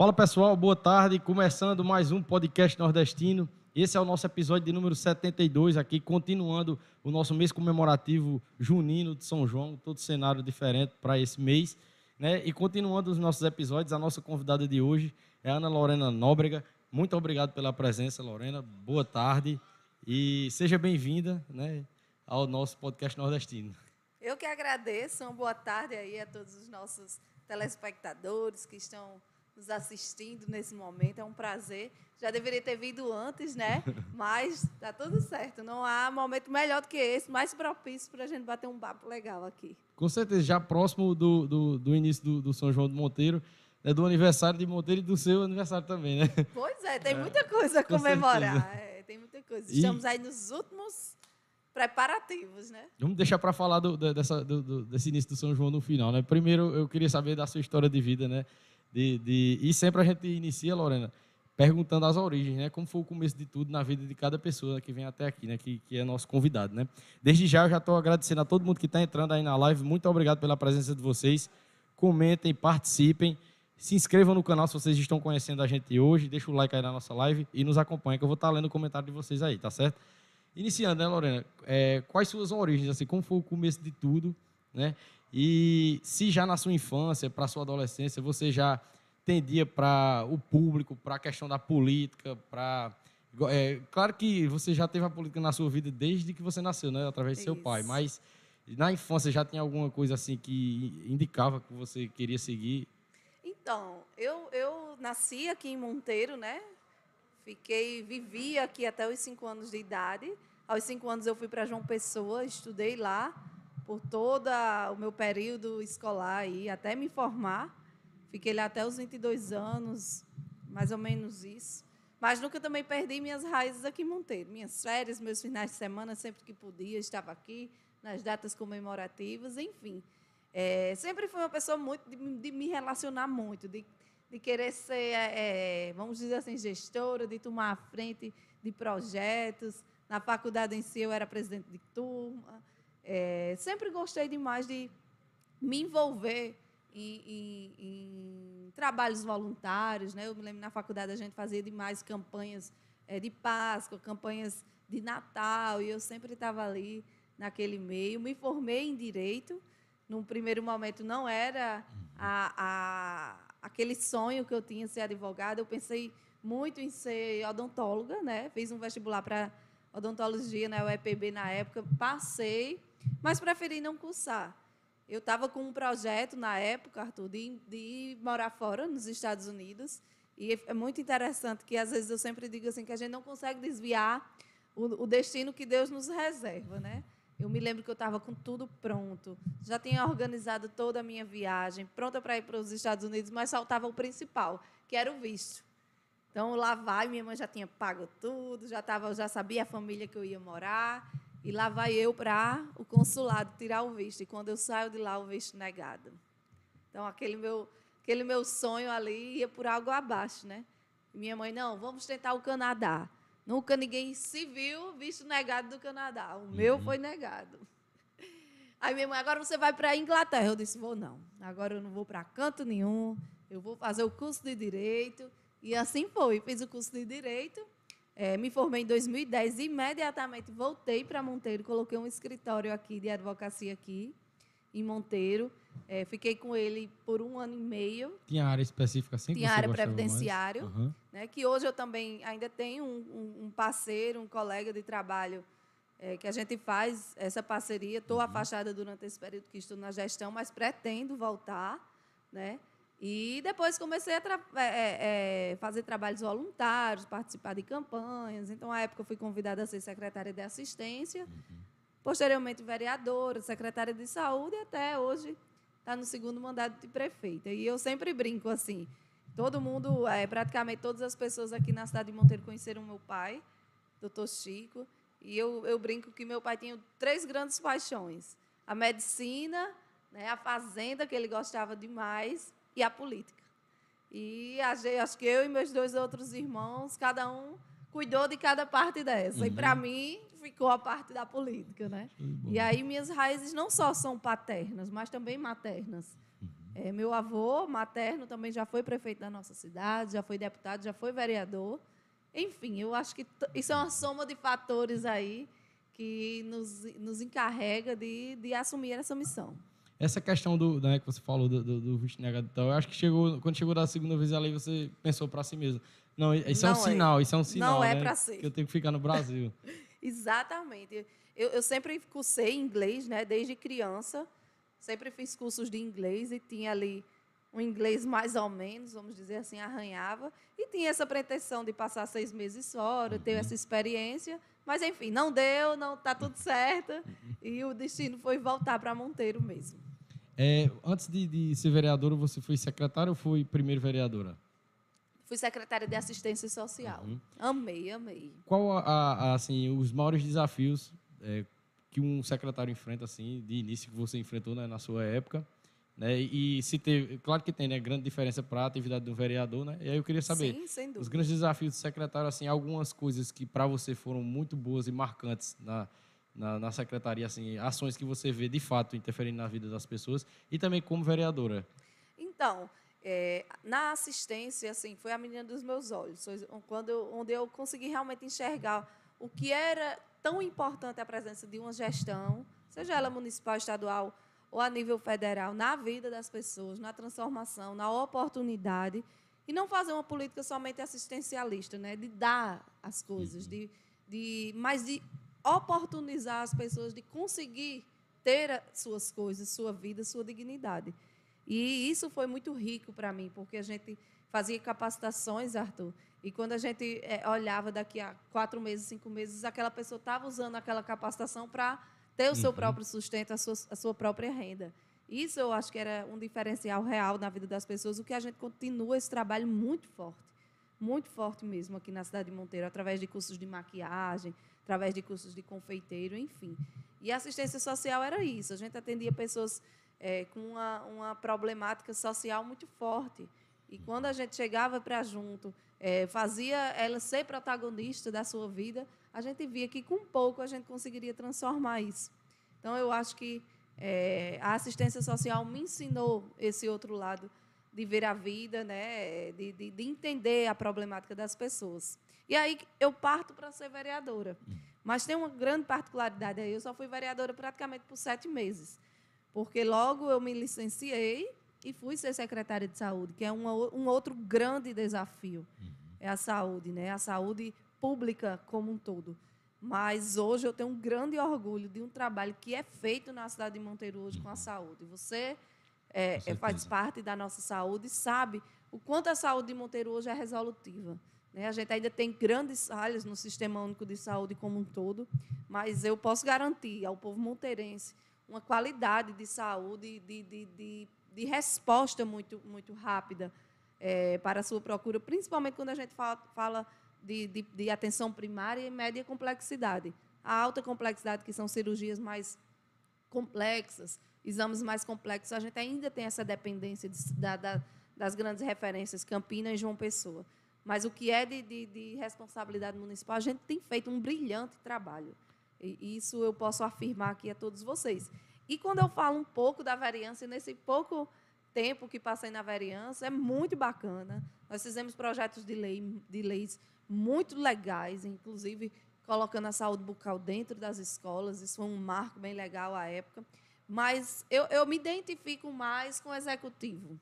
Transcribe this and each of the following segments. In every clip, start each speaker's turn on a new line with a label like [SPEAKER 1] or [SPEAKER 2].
[SPEAKER 1] Fala pessoal, boa tarde. Começando mais um podcast nordestino. Esse é o nosso episódio de número 72 aqui, continuando o nosso mês comemorativo junino de São João, todo cenário diferente para esse mês. Né? E continuando os nossos episódios, a nossa convidada de hoje é Ana Lorena Nóbrega. Muito obrigado pela presença, Lorena. Boa tarde e seja bem-vinda né, ao nosso podcast nordestino.
[SPEAKER 2] Eu que agradeço. Uma boa tarde aí a todos os nossos telespectadores que estão nos assistindo nesse momento. É um prazer. Já deveria ter vindo antes, né? Mas tá tudo certo. Não há momento melhor do que esse, mais propício para a gente bater um papo legal aqui.
[SPEAKER 1] Com certeza, já próximo do, do, do início do, do, São João do Monteiro, é do aniversário de Monteiro e do seu aniversário também, né?
[SPEAKER 2] Pois é, tem muita coisa a comemorar. É, tem muita coisa. Estamos e... aí nos últimos preparativos, né?
[SPEAKER 1] Vamos deixar para falar do, dessa, do, desse início do São João no final, né? Primeiro, eu queria saber da sua história de vida, né? De, de, e sempre a gente inicia, Lorena, perguntando as origens, né? Como foi o começo de tudo na vida de cada pessoa que vem até aqui, né? Que, que é nosso convidado, né? Desde já eu já estou agradecendo a todo mundo que está entrando aí na live. Muito obrigado pela presença de vocês. Comentem, participem. Se inscrevam no canal se vocês estão conhecendo a gente hoje. Deixa o like aí na nossa live e nos acompanhe, que eu vou estar tá lendo o comentário de vocês aí, tá certo? Iniciando, né, Lorena? É, quais suas origens? Assim, como foi o começo de tudo, né? E se já na sua infância, para sua adolescência, você já tendia para o público, para a questão da política, para é, claro que você já teve a política na sua vida desde que você nasceu, né, através de seu Isso. pai, mas na infância já tinha alguma coisa assim que indicava que você queria seguir?
[SPEAKER 2] Então, eu, eu nasci aqui em Monteiro, né? Fiquei, vivi aqui até os cinco anos de idade. Aos cinco anos eu fui para João Pessoa, estudei lá por todo o meu período escolar aí, até me formar. Fiquei lá até os 22 anos, mais ou menos isso. Mas nunca também perdi minhas raízes aqui em Monteiro. Minhas férias, meus finais de semana, sempre que podia, estava aqui, nas datas comemorativas, enfim. É, sempre fui uma pessoa muito de, de me relacionar muito, de de querer ser, é, é, vamos dizer assim, gestora, de tomar a frente de projetos. Na faculdade em si, eu era presidente de turma. É, sempre gostei demais de me envolver em, em, em, trabalhos voluntários. Né? Eu me lembro na faculdade a gente fazia demais campanhas é, de Páscoa, campanhas de Natal, e eu sempre estava ali naquele meio. Me formei em Direito. Num primeiro momento não era a, a aquele sonho que eu tinha ser advogada, eu pensei muito em ser odontóloga, né? Fiz um vestibular para odontologia na né? UEPB na época, passei, mas preferi não cursar. Eu estava com um projeto na época, Arthur, de, de morar fora, nos Estados Unidos. E é muito interessante que, às vezes, eu sempre digo assim, que a gente não consegue desviar o, o destino que Deus nos reserva, né? Eu me lembro que eu estava com tudo pronto, já tinha organizado toda a minha viagem, pronta para ir para os Estados Unidos, mas faltava o principal, que era o visto. Então lá vai, minha mãe já tinha pago tudo, já tava, já sabia a família que eu ia morar, e lá vai eu para o consulado tirar o visto. E quando eu saio de lá, o visto negado. Então aquele meu, aquele meu sonho ali ia por algo abaixo, né? E minha mãe, não, vamos tentar o Canadá. Nunca ninguém se viu visto negado do Canadá. O uhum. meu foi negado. Aí minha mãe, agora você vai para a Inglaterra. Eu disse, vou não. Agora eu não vou para canto nenhum. Eu vou fazer o curso de Direito. E assim foi. Fiz o curso de Direito. É, me formei em 2010. E imediatamente voltei para Monteiro. Coloquei um escritório aqui de advocacia aqui, em Monteiro. É, fiquei com ele por um ano e meio.
[SPEAKER 1] Tinha área específica assim?
[SPEAKER 2] Tinha área previdenciário, uhum. né, que hoje eu também ainda tenho um, um parceiro, um colega de trabalho é, que a gente faz essa parceria. Estou uhum. afastada durante esse período que estou na gestão, mas pretendo voltar, né? E depois comecei a tra é, é, é, fazer trabalhos voluntários, participar de campanhas. Então, à época, eu fui convidada a ser secretária de assistência. Uhum. Posteriormente, vereadora, secretária de saúde, e até hoje está no segundo mandato de prefeita. E eu sempre brinco assim, todo mundo, é, praticamente todas as pessoas aqui na cidade de Monteiro conheceram meu pai, doutor Chico, e eu, eu brinco que meu pai tinha três grandes paixões, a medicina, né, a fazenda, que ele gostava demais, e a política. E acho que eu e meus dois outros irmãos, cada um cuidou de cada parte dessa. Uhum. E para mim ficou a parte da política, né? E aí minhas raízes não só são paternas, mas também maternas. Uhum. É, meu avô materno também já foi prefeito da nossa cidade, já foi deputado, já foi vereador. Enfim, eu acho que isso é uma soma de fatores aí que nos, nos encarrega de, de assumir essa missão.
[SPEAKER 1] Essa questão do, né, que você falou do, do, do visto negado então, eu acho que chegou, quando chegou da segunda vez ali, você pensou para si mesmo. Não, isso não é um é. sinal, isso é um sinal.
[SPEAKER 2] Não é
[SPEAKER 1] né,
[SPEAKER 2] para ser.
[SPEAKER 1] Que eu tenho que ficar no Brasil.
[SPEAKER 2] Exatamente. Eu, eu sempre cursei inglês, né, desde criança. Sempre fiz cursos de inglês e tinha ali um inglês mais ou menos, vamos dizer assim, arranhava. E tinha essa pretensão de passar seis meses fora, ter uhum. essa experiência. Mas, enfim, não deu, não está tudo certo. E o destino foi voltar para Monteiro mesmo.
[SPEAKER 1] É, antes de, de, ser vereadora, você foi secretária ou foi primeiro vereadora?
[SPEAKER 2] Fui secretária de assistência social. Uhum. Amei, amei.
[SPEAKER 1] Qual a, a, assim os maiores desafios é, que um secretário enfrenta assim de início que você enfrentou né, na sua época? Né? E se teve, claro que tem, né, grande diferença para a atividade do vereador, né? E aí eu queria saber
[SPEAKER 2] Sim,
[SPEAKER 1] os grandes desafios do secretário, assim, algumas coisas que para você foram muito boas e marcantes na, na, na, secretaria, assim, ações que você vê de fato interferindo na vida das pessoas e também como vereadora.
[SPEAKER 2] Então, é, na assistência, assim, foi a menina dos meus olhos, quando eu, onde eu consegui realmente enxergar o que era tão importante a presença de uma gestão, seja ela municipal, estadual ou a nível federal, na vida das pessoas, na transformação, na oportunidade, e não fazer uma política somente assistencialista, né? de dar as coisas, uhum. de, de, mas de oportunizar as pessoas de conseguir ter suas coisas, sua vida, sua dignidade. E isso foi muito rico para mim, porque a gente fazia capacitações, Arthur, e quando a gente é, olhava daqui a quatro meses, cinco meses, aquela pessoa estava usando aquela capacitação para ter o seu uhum. próprio sustento, a sua, a sua própria renda. Isso eu acho que era um diferencial real na vida das pessoas, o que a gente continua esse trabalho muito forte, muito forte mesmo aqui na cidade de Monteiro, através de cursos de maquiagem, através de cursos de confeiteiro, enfim. E assistência social era isso, a gente atendia pessoas é, com uma, uma problemática social muito forte. E quando a gente chegava para junto, é, fazia ela ser protagonista da sua vida, a gente via que com pouco a gente conseguiria transformar isso. Então, eu acho que é, a assistência social me ensinou esse outro lado de ver a vida, né, de, de, de entender a problemática das pessoas. E aí eu parto para ser vereadora. Mas tem uma grande particularidade aí. Eu só fui vereadora praticamente por sete meses. Porque logo eu me licenciei e fui ser secretária de saúde, que é uma, um outro grande desafio. É a saúde, né? A saúde pública como um todo. Mas hoje eu tenho um grande orgulho de um trabalho que é feito na cidade de Monteiro hoje com a saúde. Você é, é, faz parte da nossa saúde e sabe o quanto a saúde de Monteiro hoje é resolutiva. Né? A gente ainda tem grandes falhas no Sistema Único de Saúde como um todo, mas eu posso garantir ao povo monteirense uma qualidade de saúde, de, de, de, de resposta muito, muito rápida é, para a sua procura, principalmente quando a gente fala, fala de, de, de, atenção primária e média complexidade. A alta complexidade, que são cirurgias mais complexas, exames mais complexos, a gente ainda tem essa dependência de, da, da, das grandes referências, Campinas e João Pessoa. Mas o que é de, de, de, responsabilidade municipal, a gente tem feito um brilhante trabalho. E isso eu posso afirmar aqui a todos vocês. E quando eu falo um pouco da variância, nesse pouco tempo que passei na variância, é muito bacana. Nós fizemos projetos de, lei, de leis muito legais, inclusive colocando a saúde bucal dentro das escolas. Isso foi um marco bem legal à época. Mas eu, eu me identifico mais com o executivo,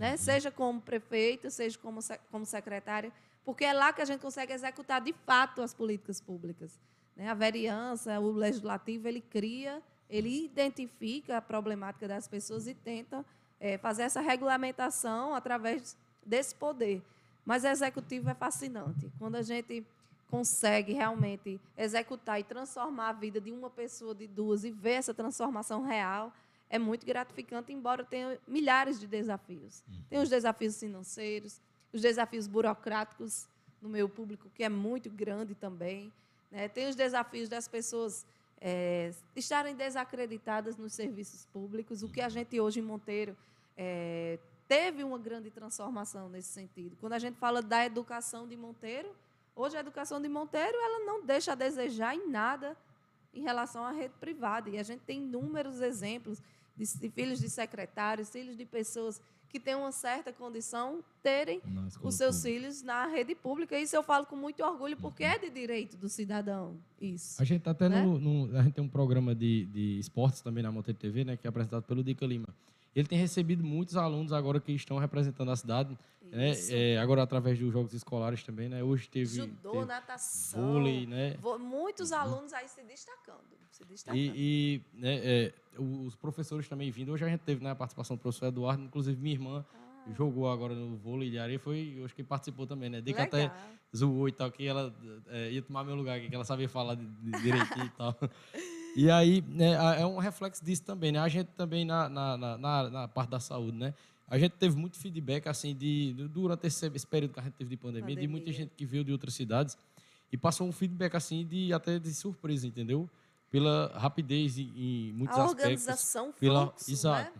[SPEAKER 2] né? Uhum. seja como prefeita, seja como, como secretária, porque é lá que a gente consegue executar de fato as políticas públicas. Né? A vereança, o legislativo, ele cria, ele identifica a problemática das pessoas e tenta é, fazer essa regulamentação através desse poder. Mas o executivo é fascinante. Quando a gente consegue realmente executar e transformar a vida de uma pessoa, de duas, e ver essa transformação real, é muito gratificante, embora tenha milhares de desafios. Uhum. Tem os desafios financeiros, os desafios burocráticos no meu público, que é muito grande também. Né? Tem os desafios das pessoas é, estarem desacreditadas nos serviços públicos, o que a uhum. gente hoje em Monteiro é, teve uma grande transformação nesse sentido. Quando a gente fala da educação de Monteiro, hoje a educação de Monteiro ela não deixa a desejar em nada em relação à rede privada. E a gente tem inúmeros exemplos de, filhos de secretários, filhos de pessoas que têm uma certa condição, terem os seus filhos na rede pública. Isso eu falo com muito orgulho, porque é de direito do cidadão. Isso.
[SPEAKER 1] A gente tá até né? no, no, A gente tem um programa de, de esportes também na Monte TV, né, que é apresentado pelo Dica Lima. Ele tem recebido muitos alunos agora que estão representando a cidade, né? É, agora através dos jogos escolares também, né? Hoje teve
[SPEAKER 2] judô,
[SPEAKER 1] teve
[SPEAKER 2] natação,
[SPEAKER 1] vôlei, né?
[SPEAKER 2] Muitos alunos aí se destacando, se destacando.
[SPEAKER 1] E, e né, é, os professores também vindo. Hoje a gente teve né, a participação do professor Eduardo, inclusive minha irmã ah. jogou agora no vôlei de areia, foi, acho que participou também, né? De que até zoou e tal, que ela é, ia tomar meu lugar, que ela sabia falar direitinho e tal. E aí, né, é um reflexo disso também, né? A gente também, na, na, na, na, parte da saúde, né? A gente teve muito feedback, assim, de, durante esse, esse período que a gente teve de pandemia, pandemia, de muita gente que veio de outras cidades e passou um feedback, assim, de até de surpresa, entendeu? Pela rapidez em, em muitos
[SPEAKER 2] a
[SPEAKER 1] aspectos.
[SPEAKER 2] organização, pela,
[SPEAKER 1] fluxo, exato.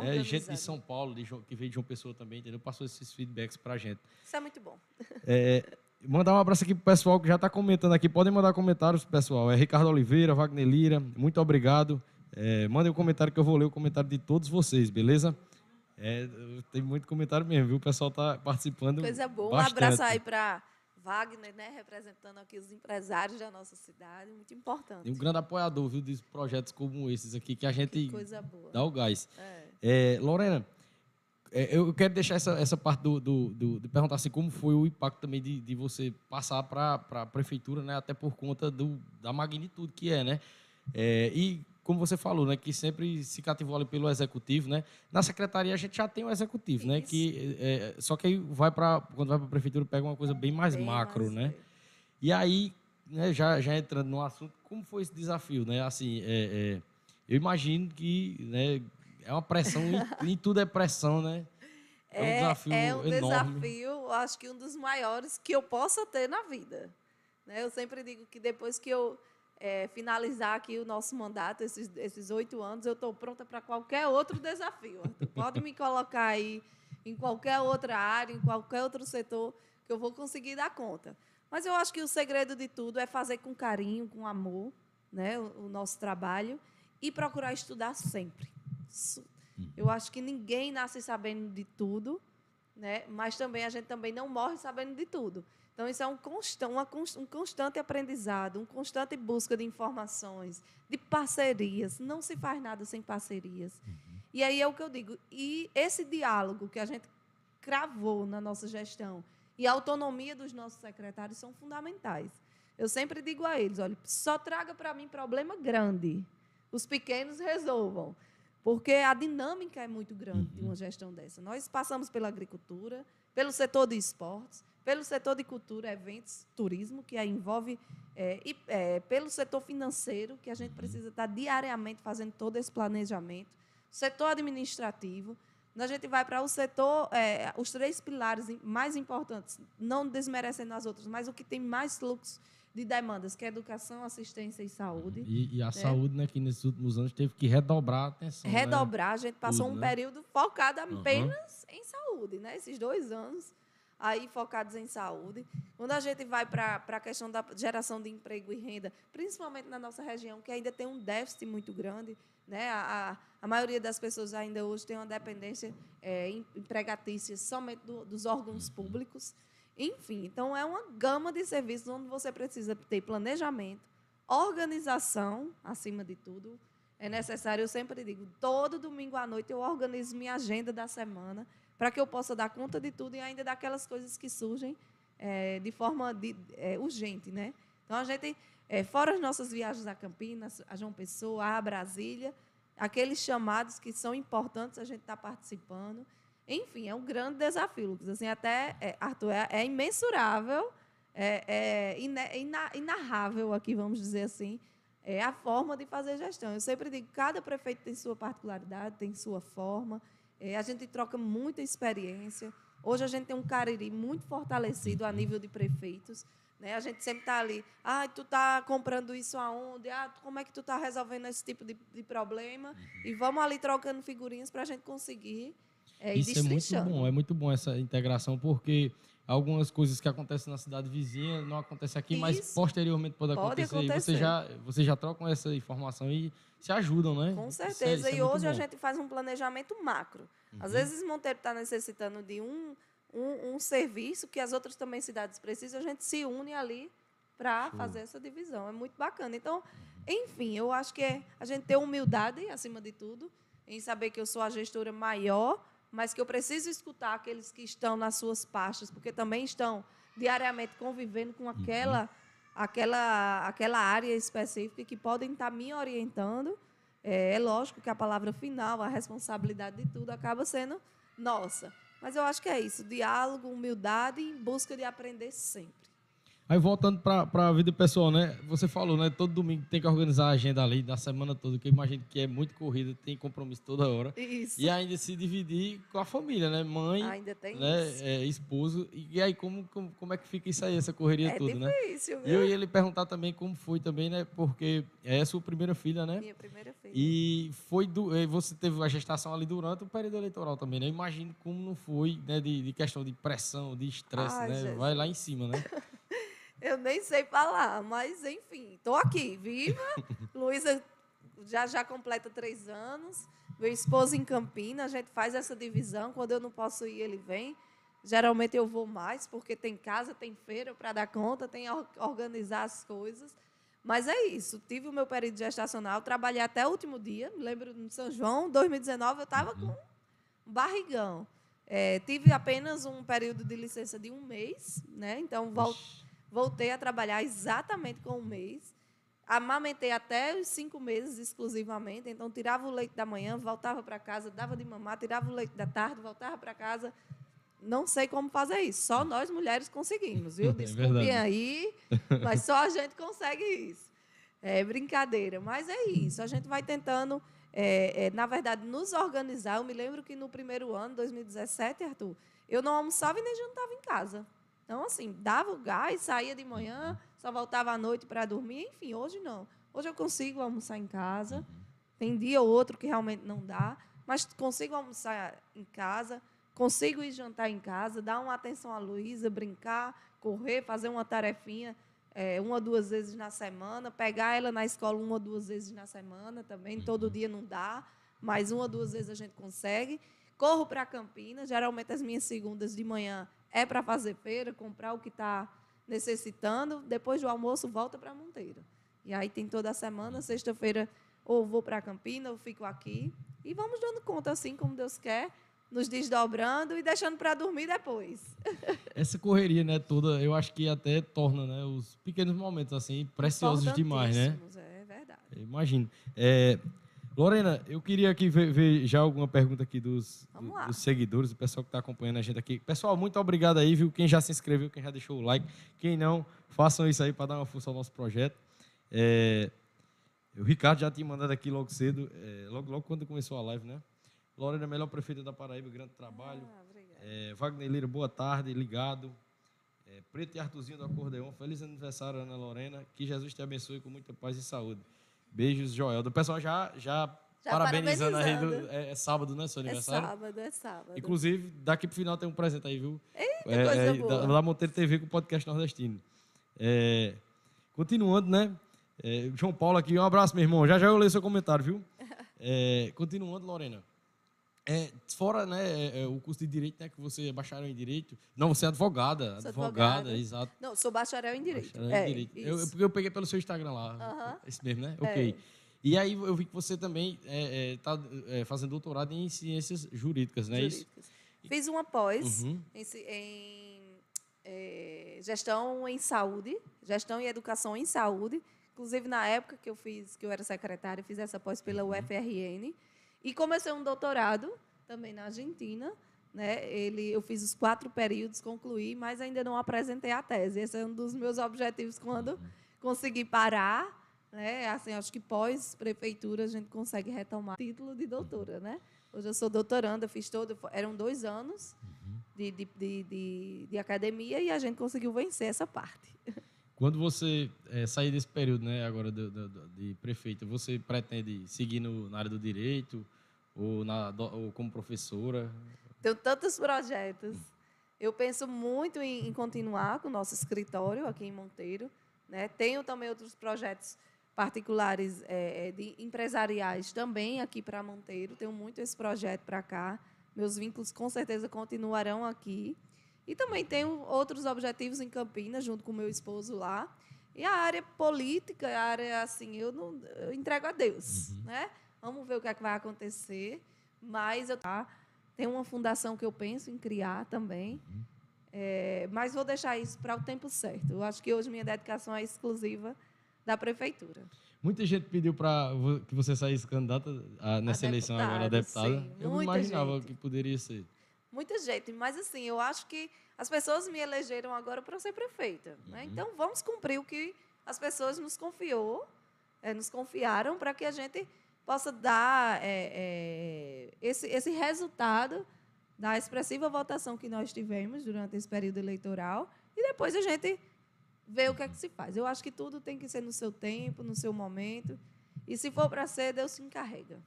[SPEAKER 1] Né? É, gente de São Paulo, de, que veio de João Pessoa também, entendeu? Passou esses feedbacks pra gente.
[SPEAKER 2] Isso é muito bom.
[SPEAKER 1] É, Mandar um abraço aqui pro pessoal que já está comentando aqui. Podem mandar comentários, pessoal. É Ricardo Oliveira, Wagner Lira, muito obrigado. É, mandem um comentário que eu vou ler o comentário de todos vocês, beleza? É, tem muito comentário mesmo, viu? O pessoal está participando.
[SPEAKER 2] Coisa boa.
[SPEAKER 1] Bastante.
[SPEAKER 2] Um abraço aí para Wagner, né? Representando aqui os empresários da nossa cidade. Muito importante.
[SPEAKER 1] E um grande apoiador, viu, de projetos como esses aqui, que a gente
[SPEAKER 2] que coisa boa.
[SPEAKER 1] dá o gás. É. É, Lorena, eu quero deixar essa, essa parte do, do, do, de perguntar assim, como foi o impacto também de, de você passar para a prefeitura, né? Até por conta do, da magnitude que é, né? É, e como você falou, né? Que sempre se cativou ali pelo executivo, né? Na secretaria a gente já tem o executivo, né? Que, é, só que aí vai para quando vai para a prefeitura pega uma coisa bem mais bem macro, mais né? E aí, né, já, já entrando no assunto, como foi esse desafio, né? Assim, é, é eu imagino que né, é uma pressão, em, tudo é pressão, né?
[SPEAKER 2] É um é, desafio É um enorme. desafio, acho que um dos maiores que eu possa ter na vida. Né? Eu sempre digo que depois que eu é, finalizar aqui o nosso mandato, esses oito anos, eu estou pronta para qualquer outro desafio. Pode me colocar aí em qualquer outra área, em qualquer outro setor, que eu vou conseguir dar conta. Mas eu acho que o segredo de tudo é fazer com carinho, com amor, né, o, o nosso trabalho e procurar estudar sempre. Eu acho que ninguém nasce sabendo de tudo, né? mas também a gente também não morre sabendo de tudo. Então, isso é um, constant, uma, um constante aprendizado, uma constante busca de informações, de parcerias. Não se faz nada sem parcerias. E aí é o que eu digo. E esse diálogo que a gente cravou na nossa gestão e a autonomia dos nossos secretários são fundamentais. Eu sempre digo a eles: olha, só traga para mim problema grande. Os pequenos resolvam. Porque a dinâmica é muito grande de uma uhum. gestão dessa. Nós passamos pela agricultura, pelo setor de esportes, pelo setor de cultura, eventos, turismo, que envolve, é, e é, pelo setor financeiro, que a gente precisa estar diariamente fazendo todo esse planejamento, setor administrativo. A gente vai para o setor, é, os três pilares mais importantes, não desmerecendo as outras, mas o que tem mais fluxo de demandas, que é educação, assistência e saúde.
[SPEAKER 1] E, e a né? saúde, né, que nesses últimos anos teve que redobrar a atenção.
[SPEAKER 2] Né? Redobrar, né? a gente passou Tudo, um né? período focado apenas uhum. em saúde, né? Esses dois anos aí focados em saúde. Quando a gente vai para a questão da geração de emprego e renda, principalmente na nossa região, que ainda tem um déficit muito grande, né? A, a, a maioria das pessoas ainda hoje tem uma dependência é, empregatícia somente do, dos órgãos públicos. Enfim, então é uma gama de serviços onde você precisa ter planejamento, organização, acima de tudo. É necessário, eu sempre digo, todo domingo à noite eu organizo minha agenda da semana para que eu possa dar conta de tudo e ainda daquelas coisas que surgem é, de forma de, é, urgente, né? Então a gente, é, fora as nossas viagens a Campinas, a João Pessoa, a Brasília, aqueles chamados que são importantes a gente está participando. Enfim, é um grande desafio, Lucas. Assim, até, é, Arthur, é, é imensurável, é, é ina, inarrável aqui, vamos dizer assim, é a forma de fazer gestão. Eu sempre digo, cada prefeito tem sua particularidade, tem sua forma. É, a gente troca muita experiência. Hoje a gente tem um Cariri muito fortalecido a nível de prefeitos. Né? A gente sempre está ali, ah, tu está comprando isso aonde? Ah, como é que tu está resolvendo esse tipo de, de problema? Uhum. E vamos ali trocando figurinhas para a gente conseguir
[SPEAKER 1] é, Isso é muito bom, é muito bom essa integração, porque algumas coisas que acontecem na cidade vizinha não acontecem aqui, mas
[SPEAKER 2] Isso.
[SPEAKER 1] posteriormente pode,
[SPEAKER 2] Pode
[SPEAKER 1] acontecer. E
[SPEAKER 2] acontecer.
[SPEAKER 1] você já, você já trocam essa informação e se ajudam, né?
[SPEAKER 2] Com
[SPEAKER 1] é-
[SPEAKER 2] certeza.
[SPEAKER 1] é
[SPEAKER 2] e hoje a
[SPEAKER 1] bom.
[SPEAKER 2] gente faz um planejamento macro. Às
[SPEAKER 1] Uhum.
[SPEAKER 2] vezes Monteiro está necessitando de um, um, um serviço que as outras também cidades precisam, a gente se une ali para fazer essa divisão. É muito bacana. Então, enfim, eu acho que é a gente ter humildade, acima de tudo, em saber que eu sou a gestora maior, mas que eu preciso escutar aqueles que estão nas suas pastas, porque também estão diariamente convivendo com aquela, aquela, aquela área específica que podem estar me orientando. É, é lógico que a palavra final, a responsabilidade de tudo acaba sendo nossa. Mas eu acho que é isso: diálogo, humildade em busca de aprender sempre.
[SPEAKER 1] Aí voltando para a vida pessoal, né? Você falou, né? Todo domingo tem que organizar a agenda ali da semana toda, que eu imagino que é muito corrida, tem compromisso toda hora.
[SPEAKER 2] Isso.
[SPEAKER 1] E ainda se dividir com a família, né? Mãe,
[SPEAKER 2] Ainda tem
[SPEAKER 1] né?
[SPEAKER 2] isso.
[SPEAKER 1] É, esposo. E aí, como, como, como é que fica isso aí, essa correria
[SPEAKER 2] É
[SPEAKER 1] toda, né?
[SPEAKER 2] difícil,
[SPEAKER 1] E eu ia lhe perguntar também como foi também, né? Porque é a sua primeira filha, né?
[SPEAKER 2] Minha primeira filha.
[SPEAKER 1] E foi do, eh, você teve a gestação ali durante o período eleitoral também, né? Imagino como não foi, né? De, de questão de pressão, de estresse, né?
[SPEAKER 2] Jesus.
[SPEAKER 1] Vai lá em cima, né?
[SPEAKER 2] Eu nem sei falar, mas enfim, estou aqui, viva. Luísa já já completa três anos. Meu esposo em Campina, a gente faz essa divisão. Quando eu não posso ir, ele vem. Geralmente eu vou mais, porque tem casa, tem feira para dar conta, tem or- organizar as coisas. Mas é isso, tive o meu período gestacional, trabalhei até o último dia. Me lembro no São João, 2019, eu estava com um barrigão. É, tive apenas um período de licença de um mês, né? Então vol- voltei a trabalhar exatamente com um mês. Amamentei até os cinco meses exclusivamente. Então, tirava o leite da manhã, voltava para casa, dava de mamar, tirava o leite da tarde, voltava para casa. Não sei como fazer isso. Só nós mulheres conseguimos, viu?
[SPEAKER 1] É
[SPEAKER 2] Desculpem
[SPEAKER 1] verdade.
[SPEAKER 2] aí, mas só a gente consegue isso. É brincadeira, mas é isso. A gente vai tentando, é, é, na verdade, nos organizar. Eu me lembro que no primeiro ano, 2017, Arthur, eu não almoçava e nem jantava em casa. Então, assim, dava o gás, saía de manhã, só voltava à noite para dormir. Enfim, hoje não. Hoje eu consigo almoçar em casa. Tem dia ou outro que realmente não dá, mas consigo almoçar em casa, consigo ir jantar em casa, dar uma atenção à Luísa, brincar, correr, fazer uma tarefinha é, uma ou duas vezes na semana, pegar ela na escola uma ou duas vezes na semana também. Todo dia não dá, mas uma ou duas vezes a gente consegue. Corro para Campinas, geralmente as minhas segundas de manhã é para fazer feira, comprar o que está necessitando. Depois do almoço, volta para Monteiro. E aí tem toda a semana, sexta-feira, ou vou para Campina, ou fico aqui. E vamos dando conta assim como Deus quer, nos desdobrando e deixando para dormir depois.
[SPEAKER 1] Essa correria, né, toda, eu acho que até torna, né, os pequenos momentos, assim, preciosos demais, né?
[SPEAKER 2] É verdade.
[SPEAKER 1] Imagino. É, Lorena, eu queria aqui ver, ver já alguma pergunta aqui dos, do- dos seguidores, do pessoal que está acompanhando a gente aqui. Pessoal, muito obrigado aí, viu? Quem já se inscreveu, quem já deixou o like. Quem não, façam isso aí para dar uma força ao nosso projeto. É, o Ricardo já tinha mandado aqui logo cedo, é, logo, logo quando começou a live, né? Lorena, melhor prefeita da Paraíba, grande trabalho.
[SPEAKER 2] Ah.
[SPEAKER 1] É, Wagner Lira, boa tarde, ligado. É, Preto e Artuzinho do Acordeão, feliz aniversário, Ana Lorena. Que Jesus te abençoe com muita paz e saúde. Beijos, Joel. O pessoal já, já,
[SPEAKER 2] Já
[SPEAKER 1] parabenizando aí.
[SPEAKER 2] parabenizando.
[SPEAKER 1] do- é, é sábado, né, seu
[SPEAKER 2] É
[SPEAKER 1] aniversário?
[SPEAKER 2] sábado, é sábado.
[SPEAKER 1] Inclusive, daqui pro final tem um presente aí, viu?
[SPEAKER 2] Eita,
[SPEAKER 1] É,
[SPEAKER 2] coisa
[SPEAKER 1] é,
[SPEAKER 2] boa.
[SPEAKER 1] da, da Monteiro TV com o podcast nordestino. É, continuando, né? É, João Paulo aqui, um abraço, meu irmão. Já já eu leio seu comentário, viu? É, continuando, Lorena. É, fora né, é, é, o curso de direito, né, que você é bacharel em direito. Não, você é advogada. Advogada,
[SPEAKER 2] advogada.
[SPEAKER 1] exato.
[SPEAKER 2] Não, sou bacharel em Direito.
[SPEAKER 1] Bacharel em
[SPEAKER 2] é,
[SPEAKER 1] direito. Eu, eu- eu peguei pelo seu Instagram lá.
[SPEAKER 2] Aham.
[SPEAKER 1] Esse mesmo, né?
[SPEAKER 2] É.
[SPEAKER 1] Ok. E aí eu vi que você também está fazendo doutorado em ciências jurídicas, não é isso?
[SPEAKER 2] Jurídicas. Fiz uma pós
[SPEAKER 1] Uhum.
[SPEAKER 2] em, em, gestão em saúde, gestão e educação em saúde. Inclusive, na época que eu fiz, que eu era secretária, fiz essa pós pela UFRN. E comecei um doutorado também na Argentina. Né? Ele, eu fiz os quatro períodos, concluí, mas ainda não apresentei a tese. Esse é um dos meus objetivos quando conseguir parar. Né? Assim, acho que pós-prefeitura a gente consegue retomar o título de doutora. Né? Hoje eu sou doutoranda, fiz todo. Eram dois anos de, de, de, de, de academia e a gente conseguiu vencer essa parte.
[SPEAKER 1] Quando você eh, sair desse período, né, agora do- de prefeita, você pretende seguir no, na área do direito ou, na, ou como professora?
[SPEAKER 2] Tenho tantos projetos. Eu penso muito em, em continuar com o nosso escritório aqui em Monteiro. Né? Tenho também outros projetos particulares é, é de empresariais também aqui para Monteiro. Tenho muito esse projeto para cá. Meus vínculos com certeza continuarão aqui. E também tenho outros objetivos em Campinas, junto com meu esposo lá. E a área política, a área assim, eu não eu entrego a Deus, uhum. né? Vamos ver o que, é que vai acontecer. Mas eu tá, tenho uma fundação que eu penso em criar também. Uhum. É, mas vou deixar isso para o tempo certo. Eu acho que hoje minha dedicação é exclusiva da prefeitura.
[SPEAKER 1] Muita gente pediu para que você saísse candidata nessa a eleição deputada, agora a deputada. Sim, eu não imaginava gente. que poderia ser.
[SPEAKER 2] Muita gente, mas assim, eu acho que as pessoas me elegeram agora para ser prefeita. Né? Uhum. Né? Então, vamos cumprir o que as pessoas nos confiou, é, nos confiaram para que a gente possa dar é, é, esse, esse resultado da expressiva votação que nós tivemos durante esse período eleitoral e depois a gente vê o que é que se faz. Eu acho que tudo tem que ser no seu tempo, no seu momento. E se for para ser, Deus se encarrega.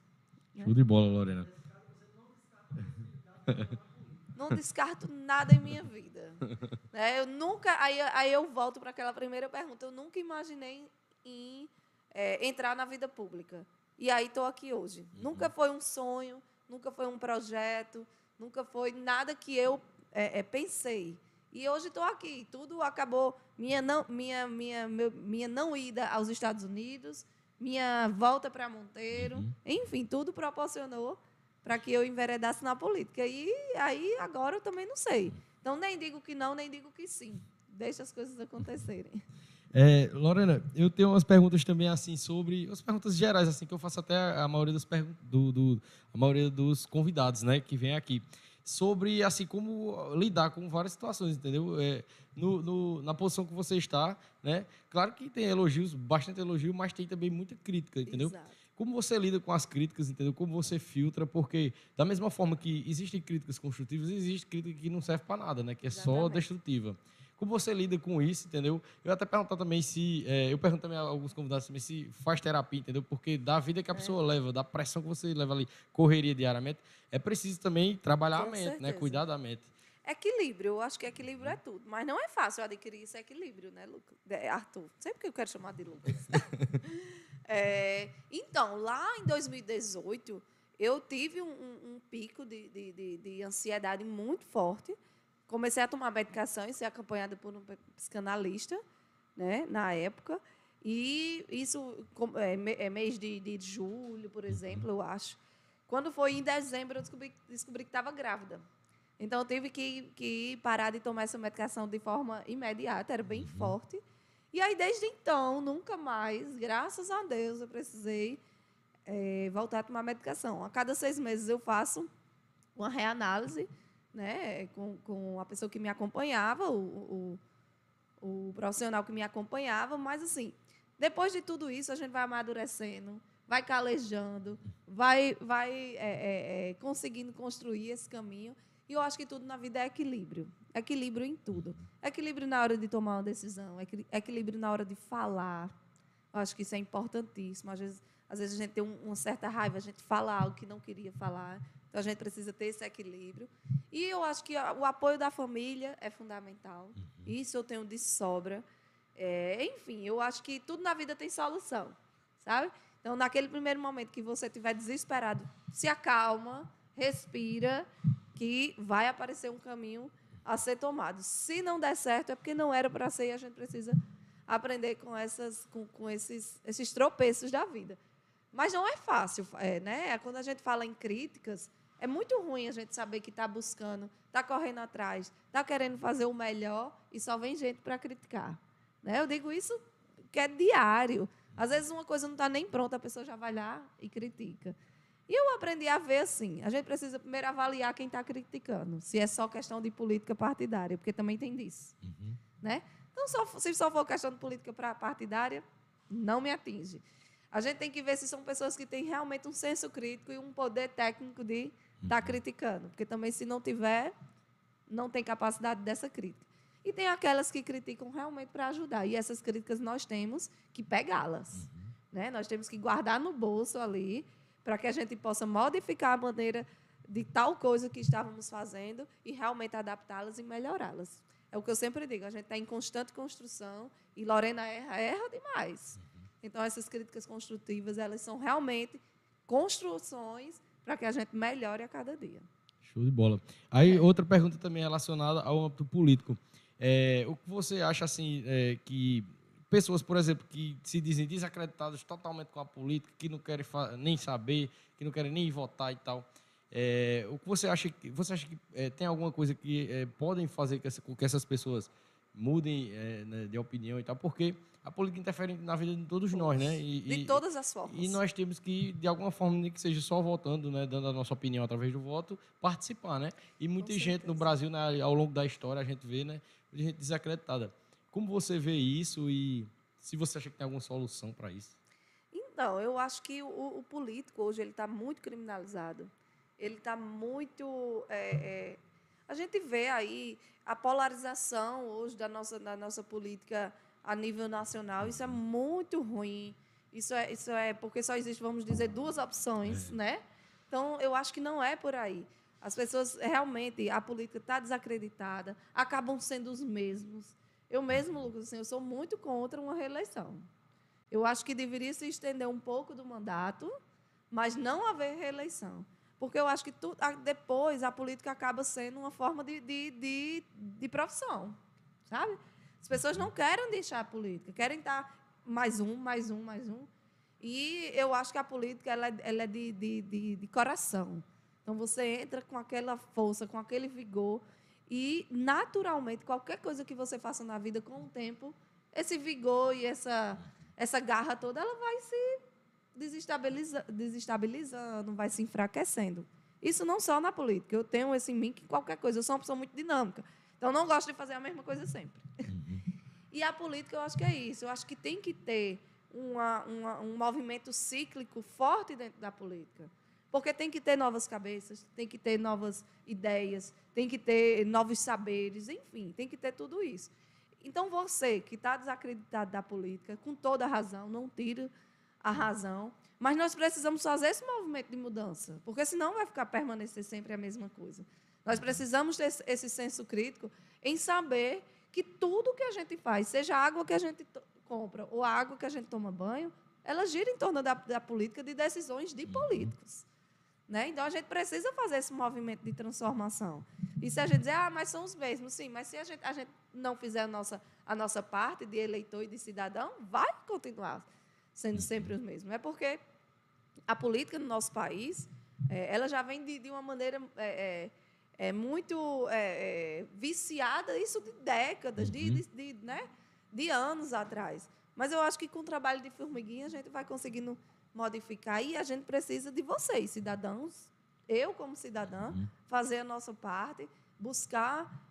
[SPEAKER 1] Né? Show de bola, Lorena.
[SPEAKER 2] Não descarto nada em minha vida. Né? Eu nunca. Aí, aí eu volto para aquela primeira pergunta. Eu nunca imaginei em é, entrar na vida pública. E aí estou aqui hoje. Uhum. Nunca foi um sonho, nunca foi um projeto, nunca foi nada que eu é, é, pensei. E hoje estou aqui. Tudo acabou. Minha não, minha, minha, meu, minha não ida aos Estados Unidos, minha volta para Monteiro, uhum. enfim, tudo proporcionou para que eu enveredasse na política. E aí agora eu também não sei. Então nem digo que não, nem digo que sim. Deixa as coisas acontecerem.
[SPEAKER 1] É, Lorena, eu tenho umas perguntas também assim sobre as perguntas gerais assim que eu faço até a maioria das do, do, a maioria dos convidados, né, que vem aqui sobre assim como lidar com várias situações, entendeu? É, no, no, na posição que você está, né? Claro que tem elogios, bastante elogio, mas tem também muita crítica, entendeu? Exato. Como você lida com as críticas, entendeu? Como você filtra, porque da mesma forma que existem críticas construtivas, existe crítica que não serve para nada, né? Que é Exatamente. só destrutiva. Como você lida com isso, entendeu? Eu até perguntar também se. É, eu pergunto também a alguns convidados também se faz terapia, entendeu? Porque da vida que a é. pessoa leva, da pressão que você leva ali, correria diariamente, é preciso também trabalhar com a mente, né? certeza. né? Cuidar da mente.
[SPEAKER 2] Equilíbrio, eu acho que equilíbrio é tudo. Mas não é fácil adquirir esse equilíbrio, né, Lucas? Arthur? Sempre que eu quero chamar de Lucas. É, então, lá em 2018, eu tive um, um, pico de, de, de, de, ansiedade muito forte. Comecei a tomar medicação e ser acompanhada por um psicanalista, né, na época. E isso é, é mês de, de julho, por exemplo, eu acho. Quando foi em dezembro, eu descobri, descobri que estava grávida. Então, eu tive que, que parar de tomar essa medicação de forma imediata, era bem uhum. forte. E aí, desde então, nunca mais, graças a Deus, eu precisei é, voltar a tomar medicação. A cada seis meses eu faço uma reanálise né, com, com a pessoa que me acompanhava, o, o, o profissional que me acompanhava, mas assim, depois de tudo isso, a gente vai amadurecendo, vai calejando, vai, vai é, é, é conseguindo construir esse caminho. E eu acho que tudo na vida é equilíbrio. Equilíbrio em tudo. Equilíbrio na hora de tomar uma decisão, equilíbrio na hora de falar. Eu acho que isso é importantíssimo. Às vezes, às vezes a gente tem uma certa raiva, a gente fala algo que não queria falar. Então a gente precisa ter esse equilíbrio. E eu acho que o apoio da família é fundamental. Uhum. Isso eu tenho de sobra. É, enfim, eu acho que tudo na vida tem solução, sabe? Então, naquele primeiro momento que você estiver desesperado, se acalma, respira que vai aparecer um caminho a ser tomado. Se não der certo, é porque não era para ser e a gente precisa aprender com, essas, com, com esses, esses tropeços da vida. Mas não é fácil, é, né? Quando a gente fala em críticas, é muito ruim a gente saber que está buscando, está correndo atrás, está querendo fazer o melhor e só vem gente para criticar. Né? Eu digo isso que é diário. Às vezes uma coisa não está nem pronta, a pessoa já vai lá e critica. E eu aprendi a ver assim: a gente precisa primeiro avaliar quem está criticando, se é só questão de política partidária, porque também tem disso. Uhum. Né? Então, só, se só for questão de política partidária, não me atinge. A gente tem que ver se são pessoas que têm realmente um senso crítico e um poder técnico de estar tá uhum. criticando, porque também, se não tiver, não tem capacidade dessa crítica. E tem aquelas que criticam realmente para ajudar. E essas críticas nós temos que pegá-las. Uhum. Né? Nós temos que guardar no bolso ali para que a gente possa modificar a maneira de tal coisa que estávamos fazendo e realmente adaptá-las e melhorá-las. É o que eu sempre digo, a gente está em constante construção e Lorena erra, erra demais. Então, essas críticas construtivas, elas são realmente construções para que a gente melhore a cada dia.
[SPEAKER 1] Show de bola. Aí, é. outra pergunta também relacionada ao âmbito político. É, o que você acha, assim, é, que pessoas, por exemplo, que se dizem desacreditadas totalmente com a política, que não querem nem saber, que não querem nem votar e tal, é, o que você acha que você acha que é, tem alguma coisa que é, podem fazer com, essa, com, que essas pessoas mudem é, né, de opinião e tal? Porque a política interfere na vida de todos nós, né?
[SPEAKER 2] E, de e, todas as formas.
[SPEAKER 1] E nós temos que, de alguma forma, nem que seja só votando, né, dando a nossa opinião através do voto, participar, né? E muita gente no Brasil, né, ao longo da história, a gente vê, né, muita gente desacreditada. Como você vê isso e se você acha que tem alguma solução para isso?
[SPEAKER 2] Então, eu acho que o, o político hoje ele está muito criminalizado. Ele está muito. É, é, a gente vê aí a polarização hoje da nossa, da nossa política a nível nacional. Isso é muito ruim. Isso é, isso é porque só existe, vamos dizer, duas opções, é. né? Então, eu acho que não é por aí. As pessoas realmente, a política está desacreditada, acabam sendo os mesmos. Eu mesmo, Lucas, assim, eu sou muito contra uma reeleição. Eu acho que deveria se estender um pouco do mandato, mas não haver reeleição. Porque eu acho que tu, depois a política acaba sendo uma forma de, de, de, de profissão, sabe? As pessoas não querem deixar a política, querem estar mais um, mais um, mais um. E eu acho que a política ela, ela é de, de, de, de coração. Então você entra com aquela força, com aquele vigor e naturalmente qualquer coisa que você faça na vida com o tempo, esse vigor e essa essa garra toda ela vai se desestabiliza, desestabilizando, vai se enfraquecendo. Isso não só na política. Eu tenho esse em mim que qualquer coisa, eu sou uma pessoa muito dinâmica. Então, não gosto de fazer a mesma coisa sempre. Uhum. E a política, eu acho que é isso. Eu acho que tem que ter uma, uma, um movimento cíclico forte dentro da política. Porque tem que ter novas cabeças, tem que ter novas ideias, tem que ter novos saberes, enfim, tem que ter tudo isso. Então, você que está desacreditado da política, com toda razão, não tira a razão, mas nós precisamos fazer esse movimento de mudança, porque senão vai ficar permanecer sempre a mesma coisa. Nós precisamos ter esse senso crítico em saber que tudo que a gente faz, seja a água que a gente compra ou a água que a gente toma banho, ela gira em torno da, da política de decisões de políticos. Né? Então a gente precisa fazer esse movimento de transformação. E se a gente dizer, ah, mas são os mesmos, sim, mas se a gente, a gente não fizer a nossa, a nossa parte de eleitor e de cidadão, vai continuar sendo sempre os mesmos. É porque a política no nosso país, é, ela já vem de, de uma maneira é, é, é muito é, é, viciada, isso de décadas, de, uhum. de, de, né, de anos atrás. Mas eu acho que com o trabalho de formiguinha a gente vai conseguindo modificar e a gente precisa de vocês, cidadãos, eu como cidadã, uhum. fazer a nossa parte, buscar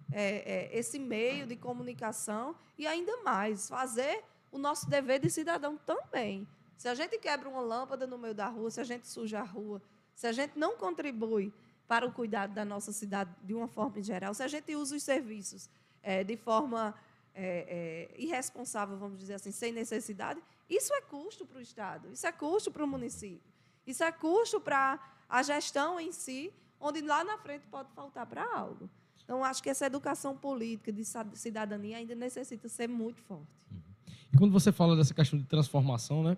[SPEAKER 2] esse meio de comunicação e ainda mais fazer o nosso dever de cidadão também. Se a gente quebra uma lâmpada no meio da rua, se a gente suja a rua, se a gente não contribui para o cuidado da nossa cidade de uma forma geral, se a gente usa os serviços é, de forma é, é, irresponsável, vamos dizer assim, sem necessidade, isso é custo para o Estado, isso é custo para o município, isso é custo para a gestão em si, onde lá na frente pode faltar para algo. Então, acho que essa educação política de cidadania ainda necessita ser muito forte.
[SPEAKER 1] Uhum. E quando você fala dessa questão de transformação, né?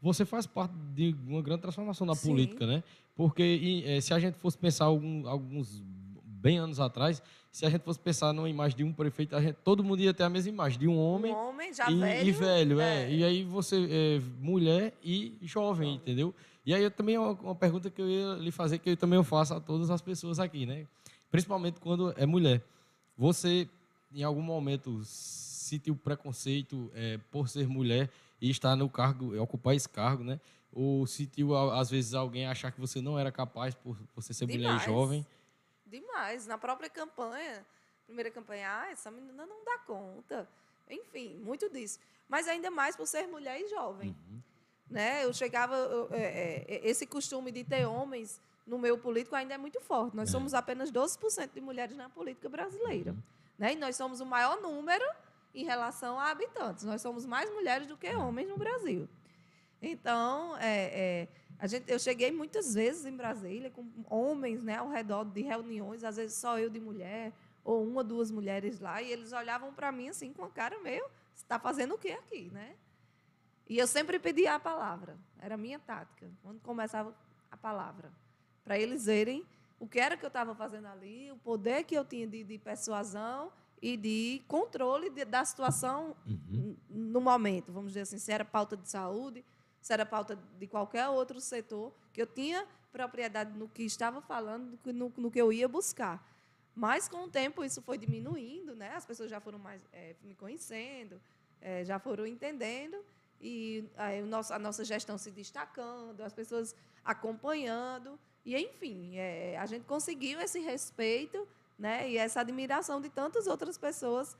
[SPEAKER 1] Você faz parte de uma grande transformação da Sim. política, né? Porque e, é, se a gente fosse pensar alguns bem anos atrás, se a gente fosse pensar numa imagem de um prefeito, a gente, todo mundo ia ter a mesma imagem de um homem,
[SPEAKER 2] um homem já
[SPEAKER 1] e,
[SPEAKER 2] velho,
[SPEAKER 1] e velho, é. é. E aí você é mulher e jovem, entendeu? E aí eu também é uma, uma, pergunta que eu ia lhe fazer que eu também eu faço a todas as pessoas aqui, né? Principalmente quando é mulher. Você em algum momento sentiu preconceito é, por ser mulher e estar no cargo, ocupar esse cargo, né? Ou sentiu, às vezes, alguém achar que você não era capaz por você ser Demais. mulher jovem?
[SPEAKER 2] Demais. Na própria campanha, primeira campanha, ah, essa menina não dá conta. Enfim, muito disso. Mas ainda mais por ser mulher e jovem. Uhum. Né? Eu chegava. Eu, é, é, esse costume de ter homens no meio político ainda é muito forte. Nós é. somos apenas 12% de mulheres na política brasileira. Uhum. Né? E nós somos o maior número em relação a habitantes. Nós somos mais mulheres do que homens no Brasil. Então, é, é, A gente, eu cheguei muitas vezes em Brasília com homens né, ao redor de reuniões, às vezes só eu de mulher, ou uma, duas mulheres lá, e eles olhavam para mim assim com a cara meio, está fazendo o quê aqui, né? E eu sempre pedia a palavra, era a minha tática, quando começava a palavra, para eles verem o que era que eu estava fazendo ali, o poder que eu tinha de, de persuasão e de controle de, da situação uhum. no momento, vamos dizer assim, se era pauta de saúde, se era pauta de qualquer outro setor, que eu tinha propriedade no que estava falando, no, no que eu ia buscar. Mas, com o tempo, isso foi diminuindo, né? as pessoas já foram mais é, me conhecendo, é, já foram entendendo, e a, nosso, a nossa gestão se destacando, as pessoas acompanhando, e, enfim, é, a gente conseguiu esse respeito né? e essa admiração de tantas outras pessoas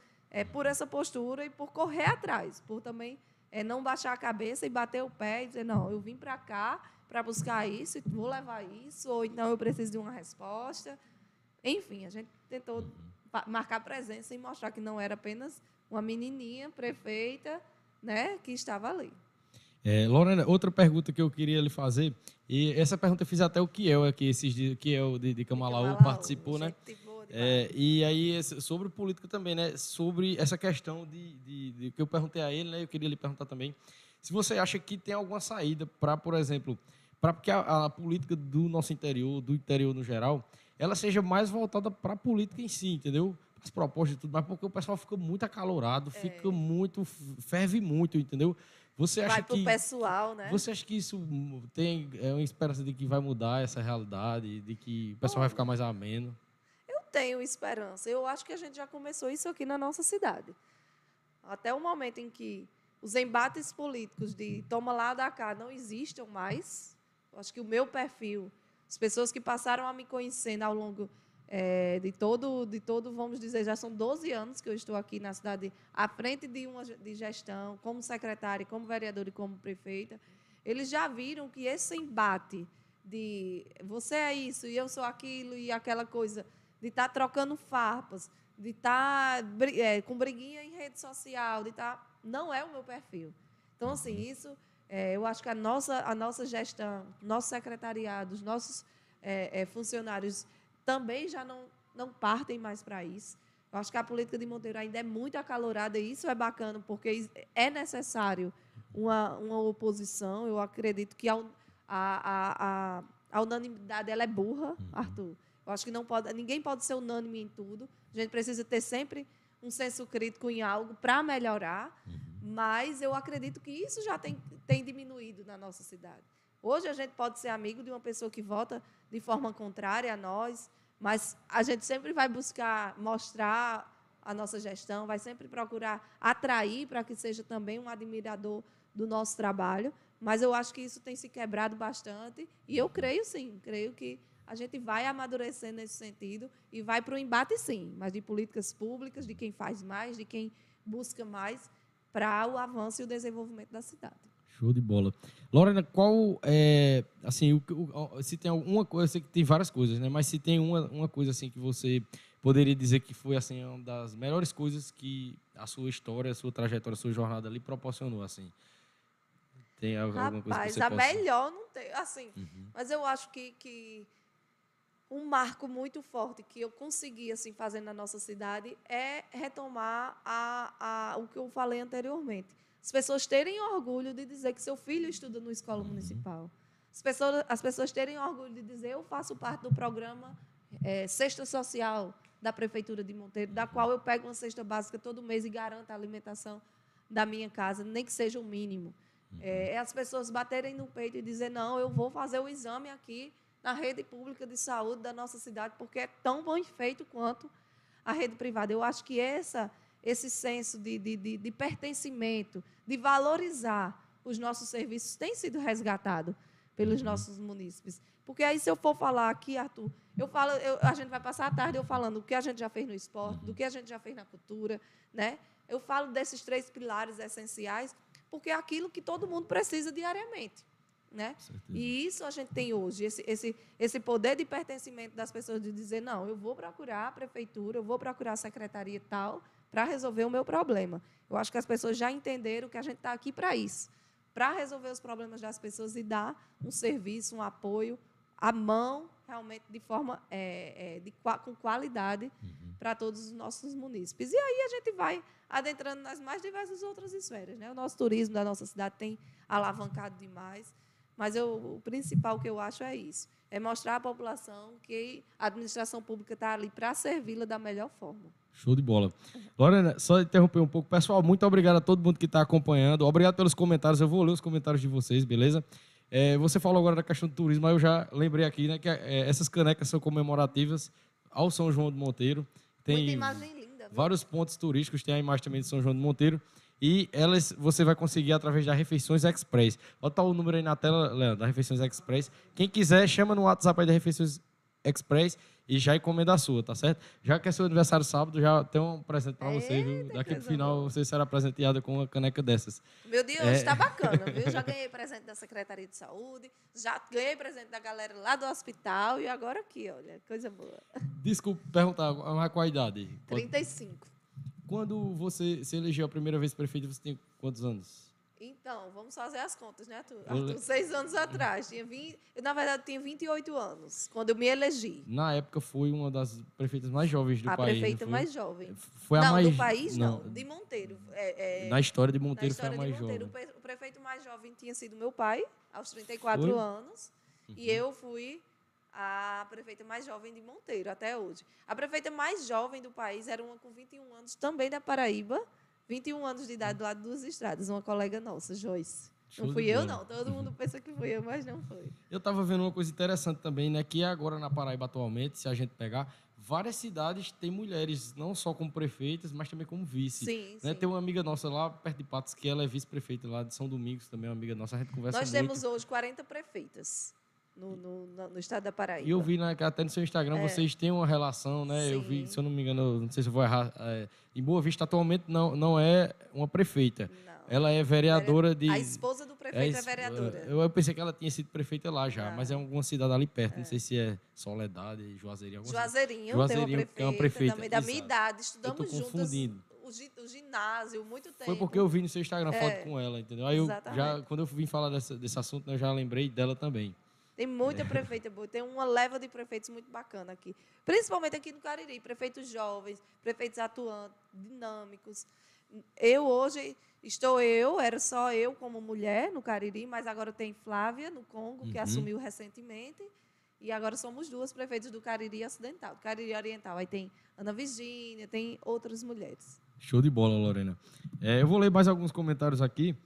[SPEAKER 2] por essa postura e por correr atrás, por também é não baixar a cabeça e bater o pé e dizer, não, eu vim para cá para buscar isso, vou levar isso, ou então eu preciso de uma resposta. Enfim, a gente tentou marcar presença e mostrar que não era apenas uma menininha prefeita né, que estava ali.
[SPEAKER 1] É, Lorena, outra pergunta que eu queria lhe fazer, e essa pergunta eu fiz até o Kiel aqui, esses dias, Kiel de, de Camalaú participou, né? É, e aí, sobre política também, né? Sobre essa questão de, de, de, que eu perguntei a ele, né? Eu queria lhe perguntar também. Se você acha que tem alguma saída para, por exemplo, para que a, a, política do nosso interior, do interior no geral, ela seja mais voltada para a política em si, entendeu? As propostas e tudo mais, porque o pessoal fica muito acalorado, é. fica muito, ferve muito, entendeu? Você acha vai pro que
[SPEAKER 2] pessoal, né?
[SPEAKER 1] Você acha que isso tem é uma esperança de que vai mudar essa realidade, de que o pessoal vai ficar mais ameno?
[SPEAKER 2] Tenho esperança. Eu acho que a gente já começou isso aqui na nossa cidade. Até o momento em que os embates políticos de toma lá da cá não existam mais, eu acho que o meu perfil, as pessoas que passaram a me conhecendo ao longo é, de todo, de todo, vamos dizer, já são 12 anos que eu estou aqui na cidade, à frente de uma de gestão, como secretária, como vereadora e como prefeita, eles já viram que esse embate de você é isso e eu sou aquilo e aquela coisa de estar tá trocando farpas, de estar tá, é, com briguinha em rede social, de estar. Tá, não é o meu perfil. Então, assim, uhum. isso, é, eu acho que a nossa, a nossa gestão, nosso secretariado, os nossos é, é, funcionários também já não, não partem mais para isso. Eu acho que a política de Monteiro ainda é muito acalorada e isso é bacana, porque é necessário uma, uma oposição. Eu acredito que a, a, a, a unanimidade ela é burra, uhum. Arthur. Eu acho que não pode, ninguém pode ser unânime em tudo. A gente precisa ter sempre um senso crítico em algo para melhorar, uhum. mas eu acredito que isso já tem, tem diminuído na nossa cidade. Hoje a gente pode ser amigo de uma pessoa que vota de forma contrária a nós, mas a gente sempre vai buscar mostrar a nossa gestão, vai sempre procurar atrair para que seja também um admirador do nosso trabalho. Mas eu acho que isso tem se quebrado bastante e eu creio sim, creio que a gente vai amadurecer nesse sentido e vai para o embate, sim, mas de políticas públicas, de quem faz mais, de quem busca mais para o avanço e o desenvolvimento da cidade.
[SPEAKER 1] Show de bola. Lorena, qual é, assim, o, o, se tem alguma coisa, eu sei que tem várias coisas, né? Mas se tem uma, uma coisa assim que você poderia dizer que foi assim uma das melhores coisas que a sua história, a sua trajetória, a sua jornada ali proporcionou, assim.
[SPEAKER 2] Tem alguma Rapaz, coisa que você a possa... melhor não tem, assim. Uhum. Mas eu acho que, que um marco muito forte que eu consegui assim fazer na nossa cidade é retomar a, a, o que eu falei anteriormente. As pessoas terem orgulho de dizer que seu filho estuda no escola uhum. municipal. As pessoas, as pessoas terem orgulho de dizer eu faço parte do programa é, Cesta Social da Prefeitura de Monteiro, da qual eu pego uma cesta básica todo mês e garanto a alimentação da minha casa, nem que seja o mínimo. É, é as pessoas baterem no peito e dizer, não, eu vou fazer o exame aqui na rede pública de saúde da nossa cidade, porque é tão bem feito quanto a rede privada. Eu acho que essa, esse senso de, de, de, de pertencimento, de valorizar os nossos serviços, tem sido resgatado pelos uhum. nossos munícipes. Porque aí, se eu for falar aqui, Arthur, eu falo, eu, a gente vai passar a tarde eu falando do que a gente já fez no esporte, do que a gente já fez na cultura, né? Eu falo desses três pilares essenciais, porque é aquilo que todo mundo precisa diariamente. Né? E isso a gente tem hoje, esse, esse, esse poder de pertencimento das pessoas de dizer, não, eu vou procurar a prefeitura, eu vou procurar a secretaria tal para resolver o meu problema. Eu acho que as pessoas já entenderam que a gente está aqui para isso, para resolver os problemas das pessoas e dar um serviço, um apoio à mão, realmente de forma é, é, de, com qualidade uhum. para todos os nossos munícipes. E aí a gente vai adentrando nas mais diversas outras esferas. Né? O nosso turismo da nossa cidade tem alavancado demais, mas eu, o principal que eu acho é isso é mostrar à população que a administração pública está ali para servi-la da melhor forma.
[SPEAKER 1] Show de bola. Lorena, só interromper um pouco. Pessoal, muito obrigado a todo mundo que está acompanhando. Obrigado pelos comentários. Eu vou ler os comentários de vocês, beleza? É, você falou agora da questão do turismo, mas eu já lembrei aqui né, que é, essas canecas são comemorativas ao São João do Monteiro. Tem Muita
[SPEAKER 2] imagem linda. Viu?
[SPEAKER 1] Vários pontos turísticos, tem a imagem também de São João do Monteiro. E elas você vai conseguir através da Refeições Express. Bota o número aí na tela, Leandro, da Refeições Express. Quem quiser, chama no WhatsApp aí da Refeições Express e já encomenda a sua, tá certo? Já que é seu aniversário sábado, já tem um presente para você, viu? Daqui pro final você será presenteada com uma caneca dessas.
[SPEAKER 2] Meu dia hoje está é... bacana, viu? Já ganhei presente da Secretaria de Saúde, já ganhei presente da galera lá do hospital e agora aqui, olha, coisa boa.
[SPEAKER 1] Desculpa perguntar, qual a idade?
[SPEAKER 2] 35.
[SPEAKER 1] Quando você se elegeu a primeira vez prefeito, você tem quantos anos?
[SPEAKER 2] Então, vamos fazer as contas, né, Arthur? Arthur seis anos atrás. Tinha 20, eu, na verdade, tinha 28 anos, quando eu me elegi.
[SPEAKER 1] Na época, foi uma das prefeitas mais jovens do
[SPEAKER 2] a
[SPEAKER 1] país.
[SPEAKER 2] A prefeita mais jovem.
[SPEAKER 1] Foi a
[SPEAKER 2] não,
[SPEAKER 1] mais...
[SPEAKER 2] do país, não. não. De Monteiro. É,
[SPEAKER 1] é... Na história de Monteiro, história foi a mais
[SPEAKER 2] Monteiro,
[SPEAKER 1] jovem.
[SPEAKER 2] O prefeito mais jovem tinha sido meu pai, aos 34 foi? anos. Uhum. E eu fui a prefeita mais jovem de Monteiro, até hoje. A prefeita mais jovem do país era uma com 21 anos, também da Paraíba, 21 anos de idade do lado dos estradas, uma colega nossa, Joyce. Show não fui eu, não. Todo mundo pensa que fui eu, mas não foi.
[SPEAKER 1] Eu estava vendo uma coisa interessante também, né? Que agora na Paraíba, atualmente, se a gente pegar, várias cidades têm mulheres, não só como prefeitas, mas também como vice.
[SPEAKER 2] Sim,
[SPEAKER 1] né?
[SPEAKER 2] sim.
[SPEAKER 1] Tem uma amiga nossa lá perto de Patos, que ela é vice-prefeita lá de São Domingos, também é uma amiga nossa. A gente conversa
[SPEAKER 2] Nós
[SPEAKER 1] muito.
[SPEAKER 2] temos hoje 40 prefeitas no, no, no, estado da Paraíba.
[SPEAKER 1] E eu vi né, até no seu Instagram, é. vocês têm uma relação, né? Sim. Eu vi, se eu não me engano, não sei se eu vou errar. É, em Boa Vista, atualmente, não, não é uma prefeita. Não. Ela é vereadora de.
[SPEAKER 2] A esposa do prefeito é, é vereadora.
[SPEAKER 1] Eu, eu, pensei que ela tinha sido prefeita lá já, mas é alguma cidade ali perto. É. Não sei se é Soledade, Juazeirinho.
[SPEAKER 2] Juazeirinho, Juazeirinho tem uma prefeita, é uma prefeita também, da minha idade. Estudamos juntos. Confundindo. O, o ginásio, muito tempo.
[SPEAKER 1] Foi porque eu vi no seu Instagram foto é. com ela, entendeu? Aí eu já, quando eu vim falar desse, desse assunto, né, eu já lembrei dela também.
[SPEAKER 2] Tem muita prefeita boa, tem uma leva de prefeitos muito bacana aqui. Principalmente aqui no Cariri, prefeitos jovens, prefeitos atuantes, dinâmicos. Eu hoje estou eu, era só eu como mulher no Cariri, mas agora tem Flávia no Congo, que uhum. assumiu recentemente. E agora somos duas prefeitas do Cariri Ocidental, do Cariri Oriental. Aí tem Ana Virgínia, tem outras mulheres.
[SPEAKER 1] Show de bola, Lorena. É, eu vou ler mais alguns comentários aqui.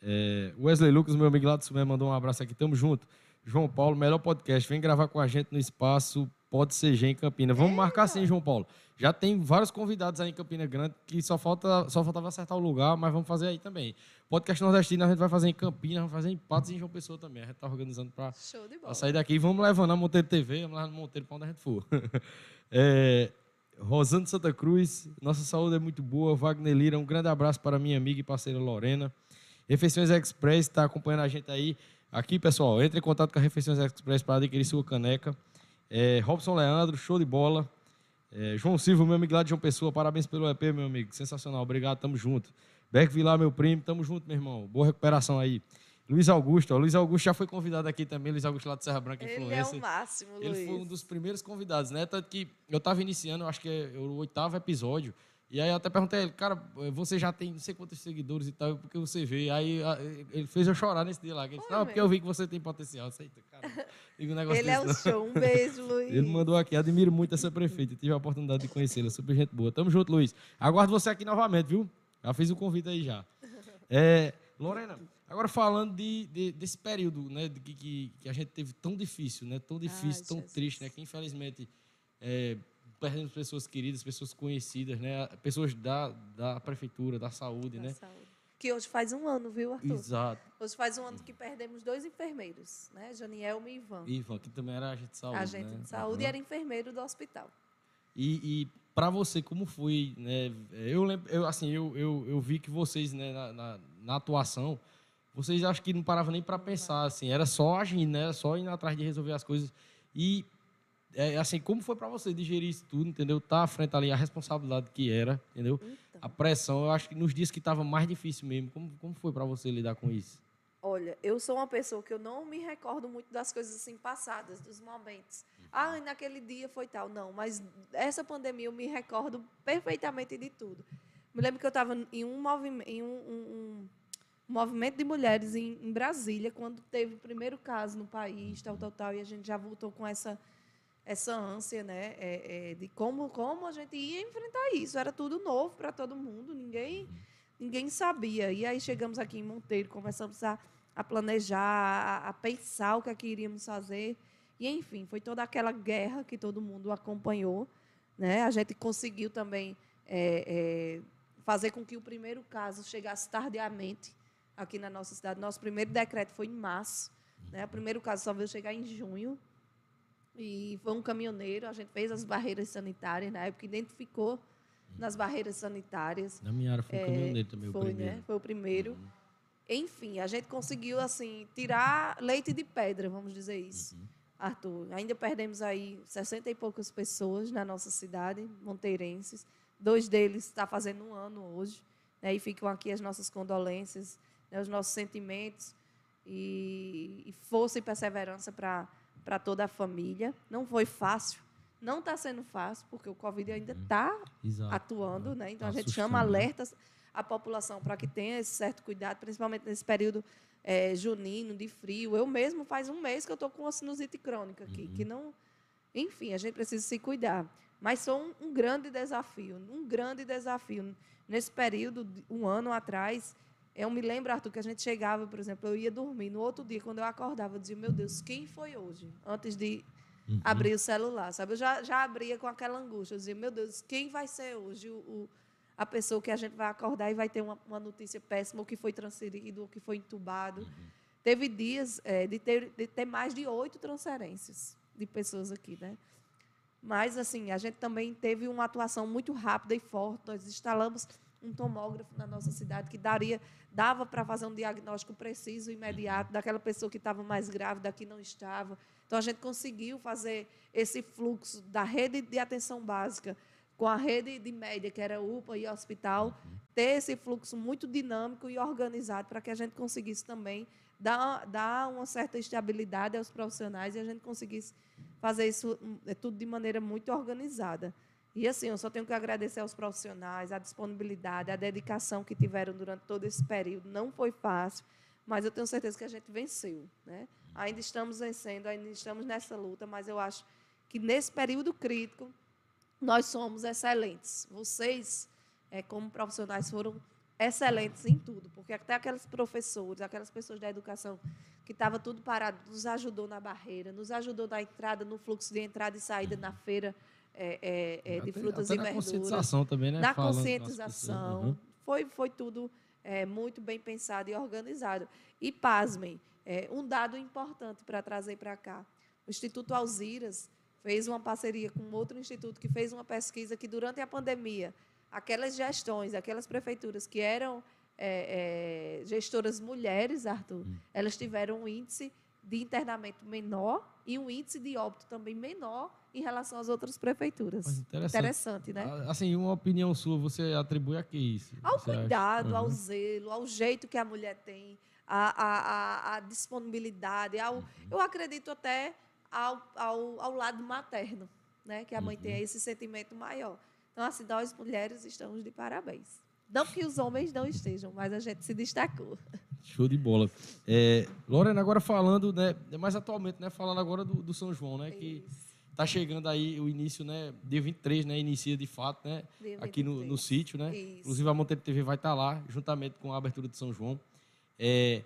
[SPEAKER 1] É, Wesley Lucas, meu amigo lá do Sumé, mandou um abraço aqui. Tamo junto. João Paulo, melhor podcast. Vem gravar com a gente no espaço Pode Ser G em Campina. Vamos marcar sim, João Paulo. Já tem vários convidados aí em Campina Grande que só, falta, só faltava acertar o lugar, mas vamos fazer aí também. Podcast nordestino a gente vai fazer em Campina, vamos fazer em Patos e em João Pessoa também. A gente está organizando para sair daqui. Vamos levando a Monteiro TV, vamos lá no Monteiro para onde a gente for. é, Rosando Santa Cruz, nossa saúde é muito boa. Wagner Lira, um grande abraço para minha amiga e parceira Lorena. Refeições Express está acompanhando a gente aí. Aqui, pessoal, entre em contato com a Refeições Express para adquirir sua caneca. É, Robson Leandro, show de bola. É, João Silva, meu amigo lá de João Pessoa, parabéns pelo EP, meu amigo. Sensacional, obrigado, tamo junto. Beck Vilar, meu primo, tamo junto, meu irmão. Boa recuperação aí. Luiz Augusto, ó, Luiz Augusto já foi convidado aqui também, Luiz Augusto lá de Serra Branca, influência.
[SPEAKER 2] Ele é o máximo,
[SPEAKER 1] Luiz. Ele foi um dos primeiros convidados, né? Tanto que eu estava iniciando, acho que é o oitavo episódio. E aí eu até perguntei a ele, cara, você já tem não sei quantos seguidores e tal, porque você vê. Aí ele fez eu chorar nesse dia lá. Ele disse, não, porque eu vi que você tem potencial. Aceita, cara. Digo um negócio
[SPEAKER 2] ele é
[SPEAKER 1] desse,
[SPEAKER 2] é o show. Um beijo, Luiz.
[SPEAKER 1] Ele mandou aqui, admiro muito essa prefeita. Tive a oportunidade de conhecê-la, super gente boa. Tamo junto, Luiz. Aguardo você aqui novamente, viu? Já fiz o convite aí já. É, Lorena, agora falando de, de, desse período, né, de, que, que a gente teve tão difícil, né, tão difícil, Ai, tão Jesus. triste, né, que infelizmente é, perdemos pessoas queridas, pessoas conhecidas, né? Pessoas da, da prefeitura, da saúde, da né? Saúde.
[SPEAKER 2] Que hoje faz um ano, viu, Arthur?
[SPEAKER 1] Exato.
[SPEAKER 2] Hoje faz um ano que perdemos dois enfermeiros, né? Janielma e Ivan.
[SPEAKER 1] Ivan, que também era agente de saúde.
[SPEAKER 2] Agente
[SPEAKER 1] né?
[SPEAKER 2] de saúde uhum. e era enfermeiro do hospital.
[SPEAKER 1] E, e para você, como foi, né? Eu lembro, eu, assim, eu, eu, eu vi que vocês, né, na, na, na atuação, vocês acho que não paravam nem para pensar, assim, era só agir, né? Era só ir atrás de resolver as coisas. E é, assim, como foi para você digerir isso tudo, entendeu? Tá à frente ali a responsabilidade que era, entendeu? Então. A pressão, eu acho que nos dias que estava mais difícil mesmo, como, como foi para você lidar com isso?
[SPEAKER 2] Olha, eu sou uma pessoa que eu não me recordo muito das coisas assim passadas, dos momentos. Ah, naquele dia foi tal. Não, mas essa pandemia eu me recordo perfeitamente de tudo. Me lembro que eu estava em um movimento, em um, um, um movimento de mulheres em, em, Brasília, quando teve o primeiro caso no país, tal, tal, tal, e a gente já voltou com essa essa ânsia, né, é, é, de como como a gente ia enfrentar isso. Era tudo novo para todo mundo, ninguém ninguém sabia. E aí chegamos aqui em Monteiro, começamos a, a planejar, a, a pensar o que, é que iríamos fazer. E, enfim, foi toda aquela guerra que todo mundo acompanhou. Né? A gente conseguiu também é, é, fazer com que o primeiro caso chegasse tardiamente aqui na nossa cidade. Nosso primeiro decreto foi em março. Né? O primeiro caso só veio chegar em junho. E foi um caminhoneiro, a gente fez as barreiras sanitárias na época, identificou nas barreiras sanitárias.
[SPEAKER 1] Na minha área foi um é, caminhoneiro também,
[SPEAKER 2] foi,
[SPEAKER 1] o primeiro.
[SPEAKER 2] Né? Foi o primeiro. Uhum. Enfim, a gente conseguiu assim tirar leite de pedra, vamos dizer isso. Uhum. Arthur, ainda perdemos aí 60 e poucas pessoas na nossa cidade, monteirenses. Dois deles está fazendo um ano hoje. Né? E ficam aqui as nossas condolências, né? os nossos sentimentos e, e força e perseverança para toda a família. Não foi fácil, não está sendo fácil, porque o Covid ainda está uhum. atuando, né? Então tá a gente chama né? alertas à população para que tenha esse certo cuidado, principalmente nesse período é, junino, de frio. Eu mesmo faz um mês que eu estou com uma sinusite crônica aqui, uhum. que não. Enfim, a gente precisa se cuidar. Mas foi um, um grande desafio, um grande desafio. Nesse período, um ano atrás, eu me lembro, Arthur, que a gente chegava, por exemplo, eu ia dormir. No outro dia, quando eu acordava, eu dizia, meu Deus, quem foi hoje? Antes de uhum. abrir o celular, sabe? Eu já, já abria com aquela angústia. Eu dizia, meu Deus, quem vai ser hoje o, o a pessoa que a gente vai acordar e vai ter uma, uma notícia péssima, ou que foi transferido, ou que foi entubado. Uhum. Teve dias é, de, ter, de ter mais de oito transferências de pessoas aqui, né? Mas, assim, a gente também teve uma atuação muito rápida e forte. Nós instalamos um tomógrafo na nossa cidade que daria, dava para fazer um diagnóstico preciso, imediato, daquela pessoa que estava mais grávida, que não estava. Então, a gente conseguiu fazer esse fluxo da rede de atenção básica com a rede de média, que era UPA e hospital, ter esse fluxo muito dinâmico e organizado para que a gente conseguisse também dar, dar uma certa estabilidade aos profissionais e a gente conseguisse fazer isso hum, é, tudo de maneira muito organizada. E assim, eu só tenho que agradecer aos profissionais, a disponibilidade, a dedicação que tiveram durante todo esse período. Não foi fácil, mas eu tenho certeza que a gente venceu. Né? Ainda estamos vencendo, ainda estamos nessa luta, mas eu acho que nesse período crítico nós somos excelentes. Vocês, é, como profissionais, foram excelentes em tudo, porque até aqueles professores, aquelas pessoas da educação que estava tudo parado, nos ajudou na barreira, nos ajudou na entrada, no fluxo de entrada e saída na feira é, é, é de frutas
[SPEAKER 1] até
[SPEAKER 2] e verduras.
[SPEAKER 1] Na conscientização também, né?
[SPEAKER 2] Na Falando conscientização. Uhum. Foi, foi tudo é, muito bem pensado e organizado. E, pasmem, é, um dado importante para trazer para cá. O Instituto Alziras fez uma parceria com outro instituto que fez uma pesquisa que, durante a pandemia, aquelas gestões, aquelas prefeituras que eram é, é, gestoras mulheres, Arthur, hum. elas tiveram um índice de internamento menor e um índice de óbito também menor em relação às outras prefeituras. Interessante. interessante. né?
[SPEAKER 1] Ah, assim, uma opinião sua, você atribui a que isso?
[SPEAKER 2] Ao cuidado, uhum. ao zelo, ao jeito que a mulher tem, a disponibilidade, ao, uhum. eu acredito até ao, ao, ao lado materno, né? que a mãe uhum. tenha esse sentimento maior. Então, assim, nós mulheres estamos de parabéns. Não que os homens não estejam, mas a gente se destacou.
[SPEAKER 1] Show de bola. É, Lorena, agora falando, né, mais atualmente, né, falando agora do, do São João, né, que está chegando aí o início, né, dia 23, né, inicia de fato, né, aqui no, no sítio, né, Isso. inclusive a Monteiro TV vai estar tá lá, juntamente com a abertura de São João. É,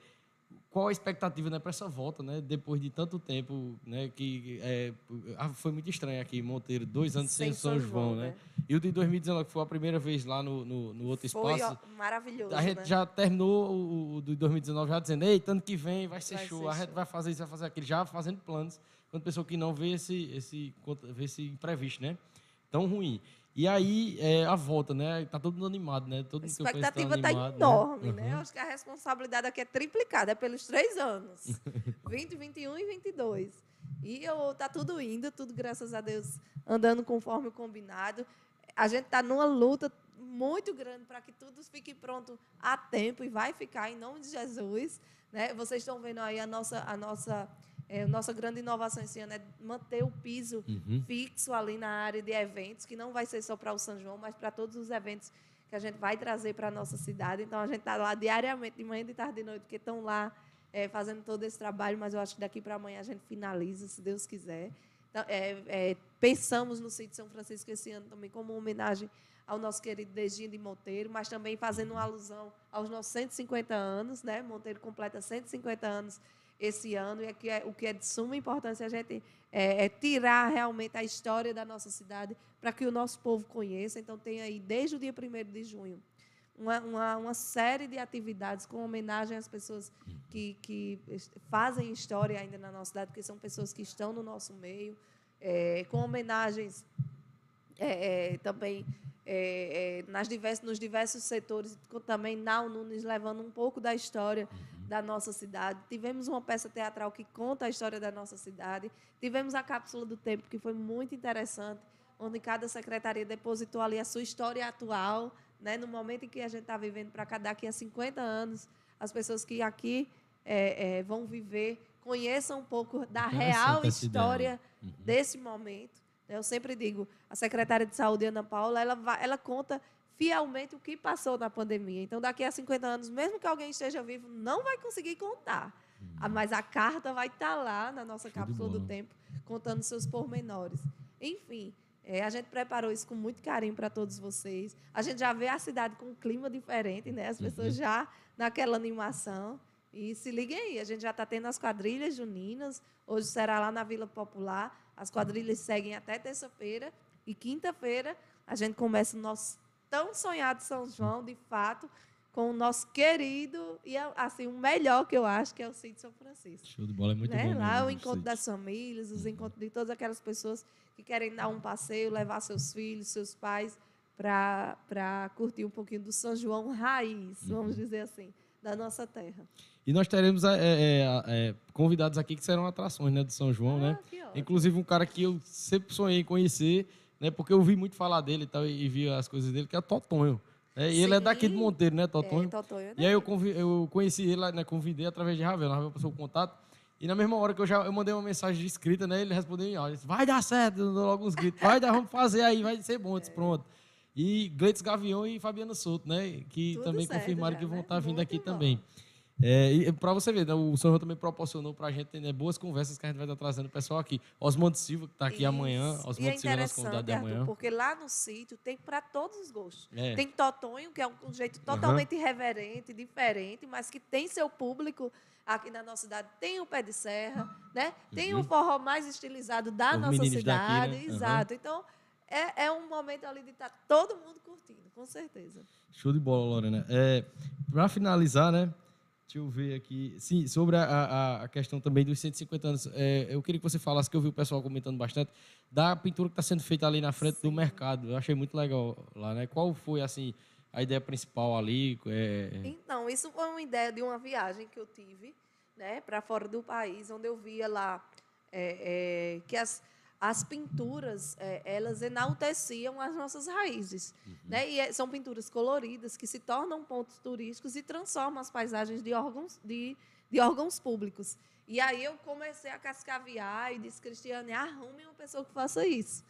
[SPEAKER 1] qual a expectativa né, para essa volta, né? Depois de tanto tempo, né? Que é, ah, foi muito estranho aqui, Monteiro, dois anos sem, sem São, São João, João né? né? E o de 2019, que foi a primeira vez lá no, no, no outro
[SPEAKER 2] foi
[SPEAKER 1] espaço.
[SPEAKER 2] Foi maravilhoso.
[SPEAKER 1] A gente
[SPEAKER 2] né?
[SPEAKER 1] já terminou o, o de 2019 já dizendo, ei, tanto que vem vai ser vai show, ser a gente show. vai fazer isso, vai fazer aquilo, já fazendo planos. Quando pessoa que não vê esse, esse, vê esse imprevisto, né? Tão ruim. E aí, é, a volta, né? Tá todo mundo animado, né? Todo
[SPEAKER 2] a expectativa está tá enorme, né? né? Uhum. Acho que a responsabilidade aqui é triplicada, é pelos três anos. 20, 21 e 22. E eu, tá tudo indo, tudo, graças a Deus, andando conforme o combinado. A gente está numa luta muito grande para que tudo fique pronto a tempo e vai ficar em nome de Jesus. Né? Vocês estão vendo aí a nossa, a nossa, é, a nossa grande inovação esse ano é manter o piso uhum. fixo ali na área de eventos, que não vai ser só para o São João, mas para todos os eventos que a gente vai trazer para a nossa cidade. Então, a gente está lá diariamente, de manhã, de tarde, de noite, porque estão lá é, fazendo todo esse trabalho, mas eu acho que daqui para amanhã a gente finaliza, se Deus quiser. Então, é, é, pensamos no sítio São Francisco esse ano também como uma homenagem ao nosso querido Deginho de Monteiro, mas também fazendo uma alusão aos nossos 150 anos, né? Monteiro completa 150 anos esse ano, e aqui é, o que é de suma importância a gente é, é tirar realmente a história da nossa cidade para que o nosso povo conheça. Então, tem aí, desde o dia 1 de junho, uma, uma, uma, série de atividades com homenagem às pessoas que, que fazem história ainda na nossa cidade, porque são pessoas que estão no nosso meio, é, com homenagens é, é, também é, é, nas diversos, nos diversos setores, também Nau Nunes levando um pouco da história da nossa cidade. Tivemos uma peça teatral que conta a história da nossa cidade. Tivemos a Cápsula do Tempo, que foi muito interessante, onde cada secretaria depositou ali a sua história atual, né, no momento em que a gente está vivendo para cá, daqui a 50 anos, as pessoas que aqui é, é, vão viver conheçam um pouco da real história uhum. desse momento. Eu sempre digo, a secretária de Saúde, Ana Paula, ela, ela conta fielmente o que passou na pandemia. Então, daqui a 50 anos, mesmo que alguém esteja vivo, não vai conseguir contar. Uhum. Mas a carta vai estar tá lá na nossa Show cápsula do tempo, contando seus pormenores. Enfim, é, a gente preparou isso com muito carinho para todos vocês. A gente já vê a cidade com um clima diferente, né? As pessoas uhum. já naquela animação. E se liguem aí, a gente já está tendo as quadrilhas juninas. Hoje será lá na Vila Popular. As quadrilhas seguem até terça-feira. E quinta-feira a gente começa o nosso tão sonhado São João, de fato, com o nosso querido e assim o melhor que eu acho que é o sítio São Francisco.
[SPEAKER 1] Show de bola é muito
[SPEAKER 2] né?
[SPEAKER 1] bom.
[SPEAKER 2] Lá o encontro das famílias, os uhum. encontros de todas aquelas pessoas que querem dar um passeio, levar seus filhos, seus pais para curtir um pouquinho do São João raiz, vamos uhum. dizer assim, da nossa terra.
[SPEAKER 1] E nós teremos é, é, é, convidados aqui que serão atrações né, do São João, né? ah, né? Inclusive um cara que eu sempre sonhei em conhecer, né? Porque eu vi muito falar dele e tal, e vi as coisas dele, que é Totonho. É, e ele é daqui de Monteiro, né, Totonho? É, Totonho e aí eu, eu conheci ele, né, convidei através de Ravel, Ravel passou o contato. E na mesma hora que eu já eu mandei uma mensagem de escrita, né? Ele respondeu em áudio. Vai dar certo, deu logo uns gritos. Vai dar, vamos fazer aí, vai ser bom. Disse, pronto. E Gleitos Gavião e Fabiana Souto, né? Que Tudo também certo, confirmaram já, que vão né? estar vindo Muito aqui bom. também. É, e para você ver, né, o São também proporcionou para a gente né, boas conversas que a gente vai estar trazendo o pessoal aqui. Osmond Silva, que está aqui Isso. amanhã. Osmond
[SPEAKER 2] é Silva, nosso convidado de amanhã. Arthur, porque lá no sítio tem para todos os gostos. É. Tem Totonho, que é um, um jeito totalmente uhum. irreverente, diferente, mas que tem seu público aqui na nossa cidade. Tem o pé de serra, né? tem uhum. o forró mais estilizado da Os nossa cidade. Daqui, né? Exato. Uhum. Então, é, é um momento ali de estar tá todo mundo curtindo, com certeza.
[SPEAKER 1] Show de bola, Lorena. É, para finalizar, né? Deixa eu ver aqui. Sim, sobre a, a, a questão também dos 150 anos, é, eu queria que você falasse, que eu vi o pessoal comentando bastante, da pintura que está sendo feita ali na frente Sim. do mercado. Eu achei muito legal lá, né? Qual foi, assim, a ideia principal ali? É...
[SPEAKER 2] é? Então, isso foi uma ideia de uma viagem que eu tive, né, para fora do país, onde eu via lá é, é que as as pinturas é, elas enalteciam as nossas raízes, uhum. né? E é, são pinturas coloridas que se tornam pontos turísticos e transformam as paisagens de órgãos de, de órgãos públicos. E aí eu comecei a cascaviar e disse, Cristiane, arrume uma pessoa que faça isso.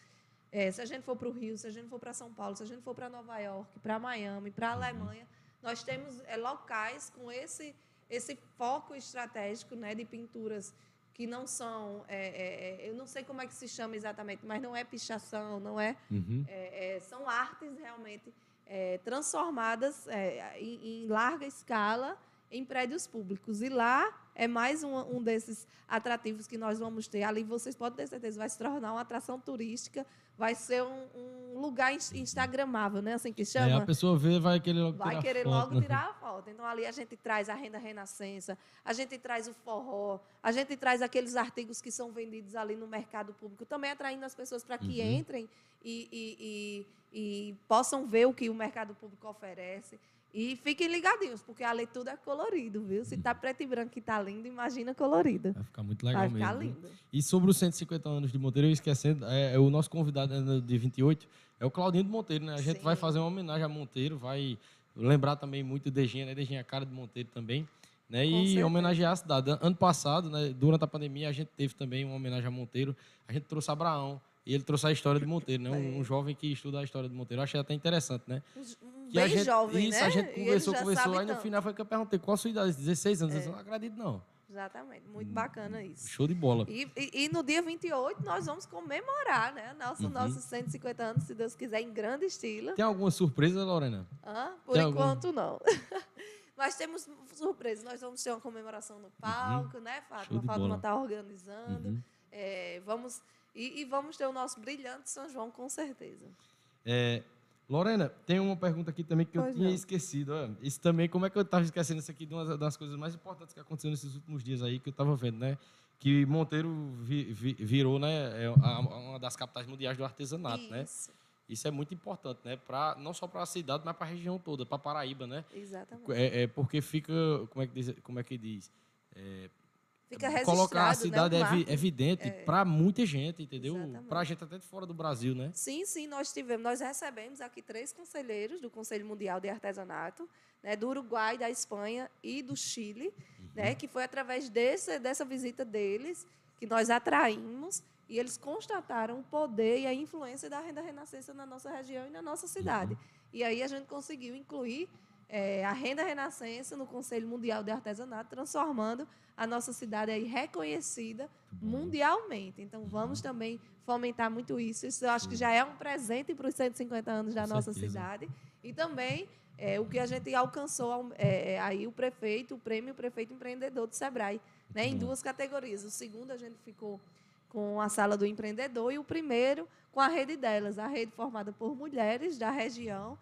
[SPEAKER 2] É, se a gente for para o Rio, se a gente for para São Paulo, se a gente for para Nova York, para Miami, para a uhum. Alemanha, nós temos é, locais com esse esse foco estratégico, né, de pinturas que não são, é, é, é, eu não sei como é que se chama exatamente, mas não é pichação, não é, uhum. é, é são artes realmente é, transformadas em, em, larga escala em prédios públicos. E lá é mais um, um desses atrativos que nós vamos ter. Ali vocês podem ter certeza, vai se tornar uma atração turística vai ser um, um, lugar instagramável, né? Assim que chama. É,
[SPEAKER 1] a pessoa vê, vai querer logo
[SPEAKER 2] vai
[SPEAKER 1] tirar
[SPEAKER 2] querer
[SPEAKER 1] foto,
[SPEAKER 2] logo tirar a foto. Então ali a gente traz a renda renascença, a gente traz o forró, a gente traz aqueles artigos que são vendidos ali no mercado público, também atraindo as pessoas para que uhum. entrem e, e, e, e possam ver o que o mercado público oferece. E fiquem ligadinhos, porque ali tudo é colorido, viu? Se tá preto e branco e tá lindo, imagina colorido.
[SPEAKER 1] Vai ficar muito legal
[SPEAKER 2] Vai ficar
[SPEAKER 1] mesmo.
[SPEAKER 2] lindo.
[SPEAKER 1] E sobre os 150 anos de Monteiro, eu esquecendo, é, é, o nosso convidado no dia 28, é o Claudinho de Monteiro, né? A gente
[SPEAKER 2] Sim.
[SPEAKER 1] vai fazer uma homenagem a Monteiro, vai lembrar também muito Dejinha, né? Dejinha é a cara de Monteiro também, né? E
[SPEAKER 2] certeza.
[SPEAKER 1] homenagear a cidade. Ano passado, né, durante a pandemia, a gente teve também uma homenagem a Monteiro. A gente trouxe Abraão e ele trouxe a história de Monteiro, né? Um, um jovem que estuda a história de Monteiro. Eu achei até interessante, né?
[SPEAKER 2] Bem
[SPEAKER 1] gente,
[SPEAKER 2] jovem,
[SPEAKER 1] isso,
[SPEAKER 2] né?
[SPEAKER 1] a gente conversou, conversou, aí no
[SPEAKER 2] tanto.
[SPEAKER 1] final foi que eu perguntei qual a sua idade, 16 anos.
[SPEAKER 2] É.
[SPEAKER 1] Eu não acredito, não.
[SPEAKER 2] Exatamente, muito bacana isso.
[SPEAKER 1] Show de bola.
[SPEAKER 2] E, e, e no dia 28 nós vamos comemorar, né? Nosso,
[SPEAKER 1] Uhum.
[SPEAKER 2] Nossos 150 anos, se Deus quiser, em grande estilo.
[SPEAKER 1] Tem alguma surpresa, Lorena?
[SPEAKER 2] Por
[SPEAKER 1] Tem algum?
[SPEAKER 2] enquanto, não. Mas temos surpresas. Nós vamos ter uma comemoração no palco, né,
[SPEAKER 1] Uhum. Show
[SPEAKER 2] Fátima? A Fátima está organizando.
[SPEAKER 1] Uhum.
[SPEAKER 2] É, vamos, e, e vamos ter o nosso brilhante São João, com certeza.
[SPEAKER 1] É, Lorena, tem uma pergunta aqui também que eu
[SPEAKER 2] Pois
[SPEAKER 1] tinha
[SPEAKER 2] não.
[SPEAKER 1] esquecido. ó. Isso também, como é que eu estava esquecendo isso aqui de uma das coisas mais importantes que aconteceu nesses últimos dias aí, que eu estava vendo, né? Que Monteiro vi- vi- virou né, é uma das capitais mundiais do artesanato, né?
[SPEAKER 2] Isso,
[SPEAKER 1] Isso é muito importante, né? Pra, não só para a cidade, mas para a região toda, para Paraíba, né?
[SPEAKER 2] exatamente.
[SPEAKER 1] É, é porque fica, como é que diz? Como é que diz?
[SPEAKER 2] Fica registrado,
[SPEAKER 1] Colocar a cidade
[SPEAKER 2] né,
[SPEAKER 1] é evidente para muita gente, entendeu? Para a gente até de fora do Brasil, né?
[SPEAKER 2] Sim, sim, nós tivemos, nós recebemos aqui três conselheiros do Conselho Mundial de Artesanato, né, do Uruguai, da Espanha e do Chile, né, que foi através desse, dessa visita deles que nós atraímos e eles constataram o poder e a influência da renda renascença na nossa região e na nossa cidade. E aí a gente conseguiu incluir eh, a renda renascença no Conselho Mundial de Artesanato, transformando a nossa cidade aí reconhecida mundialmente. Então, vamos também fomentar muito isso. Isso eu acho que já é um presente para os 150 anos da
[SPEAKER 1] Com
[SPEAKER 2] nossa
[SPEAKER 1] certeza.
[SPEAKER 2] cidade. E também é, o que a gente alcançou é, é, aí o prefeito, o prêmio Prefeito Empreendedor do Sebrae, né, em duas categorias. O segundo a gente ficou com a sala do empreendedor e o primeiro com a rede delas, a rede formada por mulheres da região,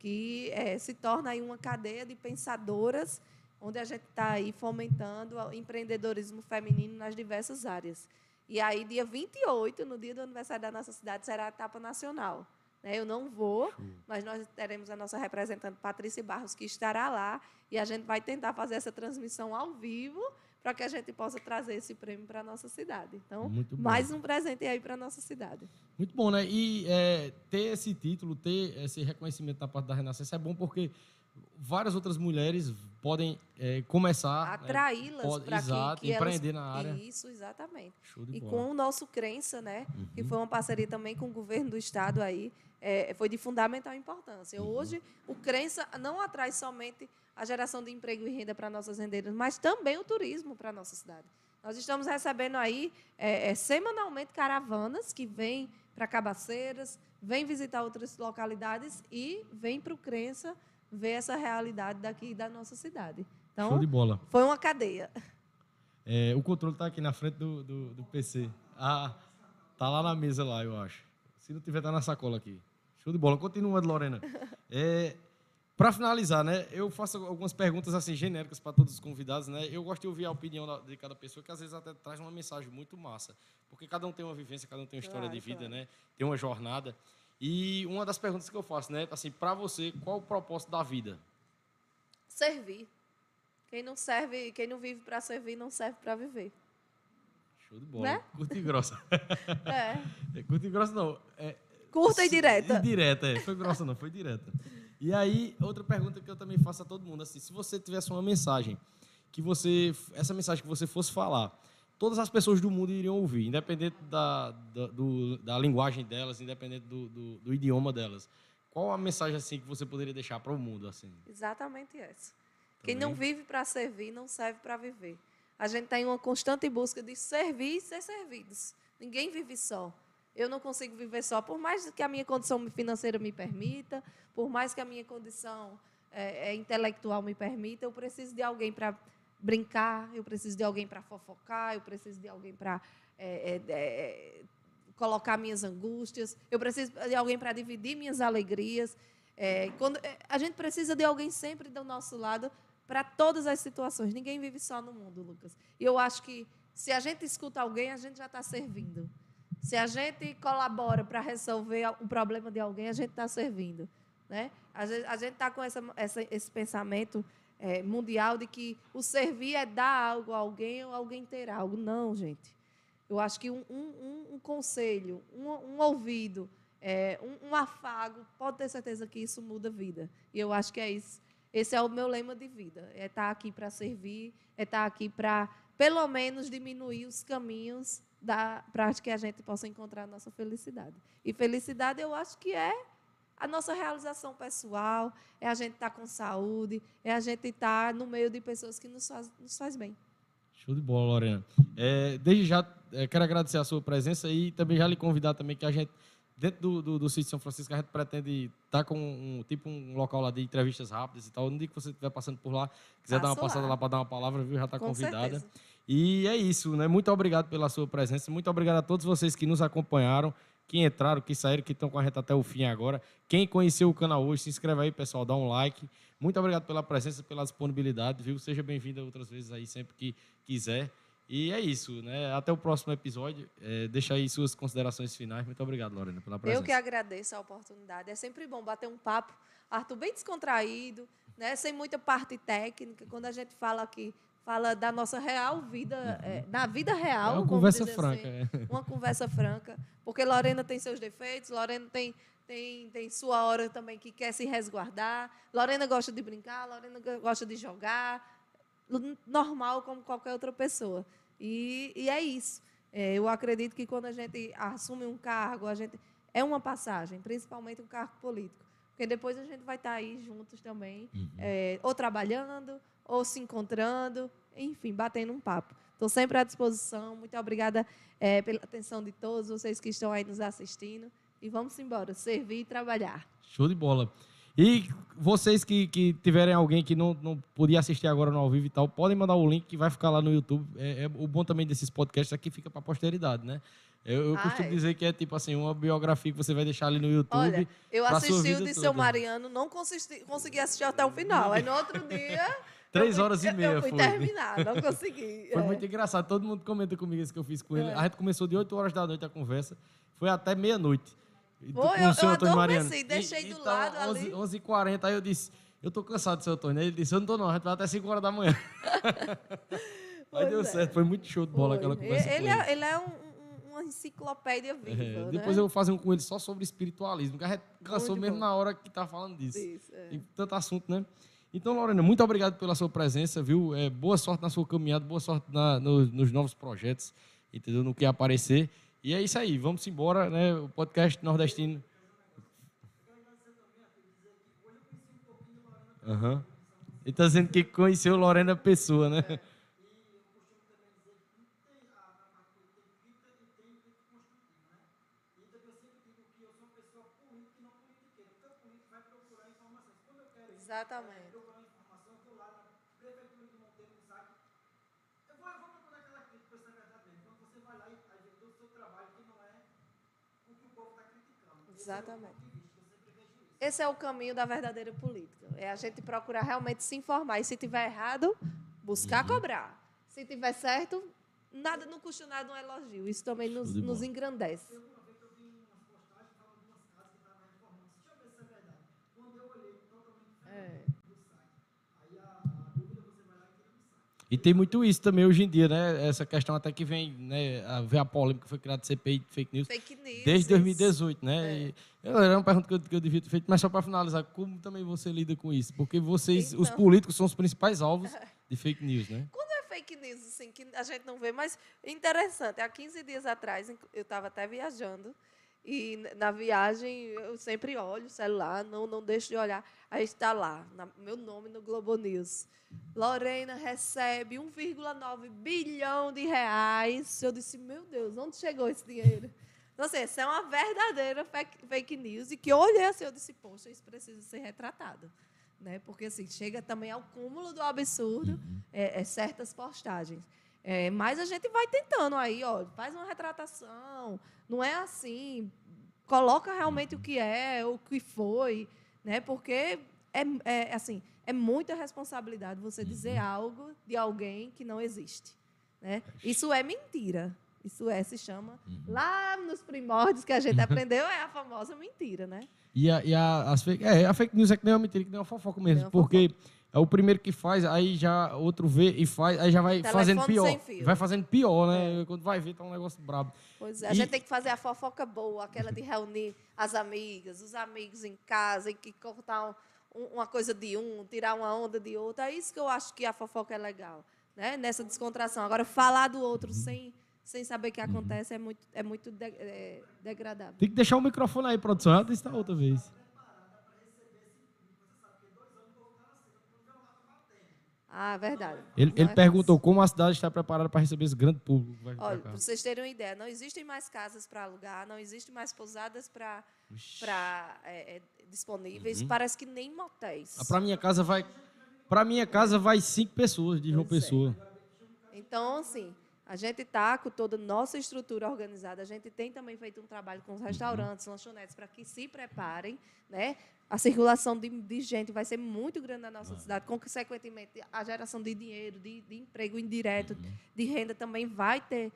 [SPEAKER 2] que eh, se torna aí uma cadeia de pensadoras, onde a gente está aí fomentando o empreendedorismo feminino nas diversas áreas. E aí, dia 28, no dia do aniversário da nossa cidade, será a etapa nacional. Né, Eu não vou, mas nós teremos a nossa representante Patrícia Barros, que estará lá, e a gente vai tentar fazer essa transmissão ao vivo para que a gente possa trazer esse prêmio para a nossa cidade. Então, mais um presente aí para a nossa cidade.
[SPEAKER 1] Muito bom, né? E é, ter esse título, ter esse reconhecimento da parte da Renascença é bom porque várias outras mulheres podem é, começar. né?
[SPEAKER 2] Atraí-las
[SPEAKER 1] pode-
[SPEAKER 2] para que,
[SPEAKER 1] exato,
[SPEAKER 2] que
[SPEAKER 1] empreender
[SPEAKER 2] elas...
[SPEAKER 1] na área.
[SPEAKER 2] Isso, exatamente. E
[SPEAKER 1] bola.
[SPEAKER 2] com o nosso Crença, né, que
[SPEAKER 1] Uhum.
[SPEAKER 2] foi uma parceria também com o governo do estado aí, é, foi de fundamental importância.
[SPEAKER 1] Uhum.
[SPEAKER 2] Hoje, o Crença não atrai somente a geração de emprego e renda para nossas rendeiras, mas também o turismo para a nossa cidade. Nós estamos recebendo aí é, é, semanalmente caravanas que vêm para Cabaceiras, vêm visitar outras localidades e vêm para o Crença ver essa realidade daqui da nossa cidade.
[SPEAKER 1] Show
[SPEAKER 2] Então,
[SPEAKER 1] de bola.
[SPEAKER 2] foi uma cadeia.
[SPEAKER 1] É, o controle tá aqui na frente do, do, do PC. Ah, tá lá na mesa lá, eu acho. Se não tiver, tá na sacola aqui. Show de bola. Continua, Lorena. É, para finalizar, né, eu faço algumas perguntas assim genéricas para todos os convidados, né? Eu gosto de ouvir a opinião de cada pessoa, que às vezes até traz uma mensagem muito massa, porque cada um tem uma vivência, cada um tem uma história
[SPEAKER 2] Claro,
[SPEAKER 1] de vida,
[SPEAKER 2] claro.
[SPEAKER 1] né? Tem uma jornada. E uma das perguntas que eu faço, né, assim, para você, qual o propósito da vida?
[SPEAKER 2] Servir. Quem não serve, quem não vive para servir, não serve para viver.
[SPEAKER 1] Show de bola.
[SPEAKER 2] Né?
[SPEAKER 1] Curta e grossa.
[SPEAKER 2] É.
[SPEAKER 1] É, curta e grossa não. É,
[SPEAKER 2] Curta e direta.
[SPEAKER 1] E direta, é. Foi grossa não, foi direta. E aí, outra pergunta que eu também faço a todo mundo, assim, se você tivesse uma mensagem, que você, essa mensagem que você fosse falar, todas as pessoas do mundo iriam ouvir, independente da, da, do- da linguagem delas, independente do, do, do idioma delas. Qual a mensagem, assim, que você poderia deixar para o mundo, assim?
[SPEAKER 2] Exatamente essa. Quem
[SPEAKER 1] Também.
[SPEAKER 2] não vive para servir, não serve para viver. A gente está em uma constante busca de servir e ser servidos. Ninguém vive só. Eu não consigo viver só, por mais que a minha condição financeira me permita, por mais que a minha condição é, é, intelectual me permita, eu preciso de alguém para brincar, eu preciso de alguém para fofocar, eu preciso de alguém para é, é, é, colocar minhas angústias, eu preciso de alguém para dividir minhas alegrias. É, quando, é, a gente precisa de alguém sempre do nosso lado para todas as situações. Ninguém vive só no mundo, Lucas. E eu acho que se a gente escuta alguém, a gente já está servindo. Se a gente colabora para resolver o problema de alguém, a gente está servindo. Né? A gente está com essa, essa- esse pensamento é, mundial de que o servir é dar algo a alguém ou alguém ter algo. Não, gente. Eu acho que um, um, um conselho, um, um ouvido, é, um, um, afago, pode ter certeza que isso muda a vida. E eu acho que é isso. Esse é o meu lema de vida. É estar tá aqui para servir, é estar tá aqui para, pelo menos, diminuir os caminhos para que a gente possa encontrar a nossa felicidade. E felicidade eu acho que é a nossa realização pessoal, é a gente estar tá com saúde, é a gente estar no meio de pessoas que nos faz, nos faz bem.
[SPEAKER 1] Show de bola, Lorena. É, desde já, é, quero agradecer a sua presença e também já lhe convidar também que a gente, dentro do, do, do sítio São Francisco, a gente pretende estar com um tipo um local lá de entrevistas rápidas e tal. No dia que você estiver passando por lá, quiser Passo dar uma passada lá, lá para dar uma palavra, viu? Já está convidada. Certeza. E é isso, né? Muito obrigado pela sua presença. Muito obrigado a todos vocês que nos acompanharam que entraram, que saíram, que estão com a gente até o fim agora. Quem conheceu o canal hoje, se inscreve aí, pessoal, dá um like. Muito obrigado pela presença, pela disponibilidade, viu? Seja bem-vindo outras vezes aí, sempre que quiser. E é isso, né? Até o próximo episódio. É, deixa aí suas considerações finais. Muito obrigado, Lorena, pela presença.
[SPEAKER 2] Eu que agradeço a oportunidade. É sempre bom bater um papo. Arthur bem descontraído, né? sem muita parte técnica. Quando a gente fala aqui fala da nossa real vida, uhum. é, da vida real.
[SPEAKER 1] É uma conversa franca.
[SPEAKER 2] Assim, é. Uma conversa franca. Porque Lorena tem seus defeitos, Lorena tem, tem, tem sua hora também que quer se resguardar. Lorena gosta de brincar, Lorena gosta de jogar. Normal como qualquer outra pessoa. E, e é isso. É, eu acredito que quando a gente assume um cargo, a gente é uma passagem, principalmente um cargo político. Porque depois a gente vai estar aí juntos também, uhum. é, ou trabalhando, ou se encontrando, enfim, batendo um papo. Estou sempre à disposição. Muito obrigada é, pela atenção de todos vocês que estão aí nos assistindo. E vamos embora, servir e trabalhar.
[SPEAKER 1] Show de bola. E vocês que, que tiverem alguém que não, não podia assistir agora no ao vivo e tal, podem mandar o link que vai ficar lá no YouTube. É, é o bom também desses podcasts aqui fica para a posteridade, né? Eu, eu costumo dizer que é tipo assim, uma biografia que você vai deixar ali no YouTube. Olha,
[SPEAKER 2] eu assisti o de Seu Mariano, não consegui, consegui assistir até o final. Aí no outro dia
[SPEAKER 1] Três horas e meia.
[SPEAKER 2] Eu fui
[SPEAKER 1] foi.
[SPEAKER 2] terminar, não consegui.
[SPEAKER 1] Foi é. muito engraçado. Todo mundo comenta comigo isso que eu fiz com ele. É. A gente começou de 8 horas da noite a conversa. Foi até meia-noite.
[SPEAKER 2] Foi, eu, eu adormeci, deixei e, do então, lado 11, ali.
[SPEAKER 1] 11h40, aí eu disse, eu tô cansado, seu Antônio. Ele disse, eu não tô não, a gente vai até 5 horas da manhã. Mas deu é. certo, foi muito show de bola foi. aquela conversa
[SPEAKER 2] ele, é, ele é um, uma enciclopédia viva. É,
[SPEAKER 1] né? Depois eu vou fazer um com ele só sobre espiritualismo, que a gente cansou mesmo bom. na hora que tá falando disso. Isso, é. E tanto assunto, né? Então, Lorena, muito obrigado pela sua presença, viu? É, boa sorte na sua caminhada, boa sorte na, no, nos novos projetos, entendeu? No que aparecer. E é isso aí, vamos embora, né? O podcast nordestino. Uhum. Ele está dizendo que conheceu Lorena Pessoa, né?
[SPEAKER 2] Exatamente. Exatamente. Esse é o caminho da verdadeira política. É a gente procurar realmente se informar. E se tiver errado, buscar uhum. cobrar. Se tiver certo, nada não custa nada um elogio. Isso também nos, nos engrandece.
[SPEAKER 1] E tem muito isso também hoje em dia, né? Essa questão até que vem, né? A, ver a polêmica que foi criada de CPI fake news.
[SPEAKER 2] Fake news.
[SPEAKER 1] Desde 2018, né? É. E, era uma pergunta que eu, que eu devia ter feito, mas só para finalizar, como também você lida com isso? Porque vocês, então, os políticos, são os principais alvos de fake news, né?
[SPEAKER 2] Quando é fake news, assim, que a gente não vê, mas interessante, há 15 dias atrás, eu estava até viajando, e na viagem eu sempre olho o celular, não, não deixo de olhar. Aí está lá, na, meu nome no Globo News. Lorena recebe 1,9 bilhão de reais. Eu disse, meu Deus, onde chegou esse dinheiro? Então, assim, essa é uma verdadeira fake, fake news. E que eu olhei assim, eu disse, poxa, isso precisa ser retratado. Né? Porque assim, chega também ao cúmulo do absurdo é, é, certas postagens. É, mas a gente vai tentando aí, ó, faz uma retratação, não é assim, coloca realmente o que é, o que foi, né? Porque é, é assim, é muita responsabilidade você dizer uhum. algo de alguém que não existe, né? Isso é mentira. Isso é, se chama, uhum. lá nos primórdios que a gente aprendeu, é a famosa mentira, né?
[SPEAKER 1] E a, e a, as fake, é, a fake news é que nem uma mentira, que nem uma fofoca mesmo. Uma porque fofoca é o primeiro que faz, aí já outro vê e faz, aí já vai
[SPEAKER 2] Telefone
[SPEAKER 1] fazendo pior. Vai fazendo pior, né? Quando vai ver, tá um negócio brabo.
[SPEAKER 2] Pois é, a
[SPEAKER 1] E-
[SPEAKER 2] gente tem que fazer a fofoca boa, aquela de reunir as amigas, os amigos em casa, e que cortar um- uma coisa de um, tirar uma onda de outro. É isso que eu acho que a fofoca é legal, né? Nessa descontração. Agora, falar do outro sem, sem saber o que acontece é muito, é muito de- é, degradável.
[SPEAKER 1] Tem que deixar o microfone aí, produção. Ela está outra vez.
[SPEAKER 2] Ah, verdade.
[SPEAKER 1] Ele, ele perguntou como a cidade está preparada para receber esse grande público.
[SPEAKER 2] Olha, para vocês terem uma ideia, não existem mais casas para alugar, não existem mais pousadas para para, é, é, disponíveis, parece que nem motéis.
[SPEAKER 1] Ah, Pra minha casa vai. Pra minha casa vai cinco pessoas de João
[SPEAKER 2] é.
[SPEAKER 1] Pessoa.
[SPEAKER 2] Então, assim, a gente está com toda a nossa estrutura organizada, a gente tem também feito um trabalho com os restaurantes, lanchonetes, para que se preparem, né? A circulação de, de gente vai ser muito grande na nossa cidade, consequentemente, a geração de dinheiro, de, de emprego indireto, de renda também vai ter,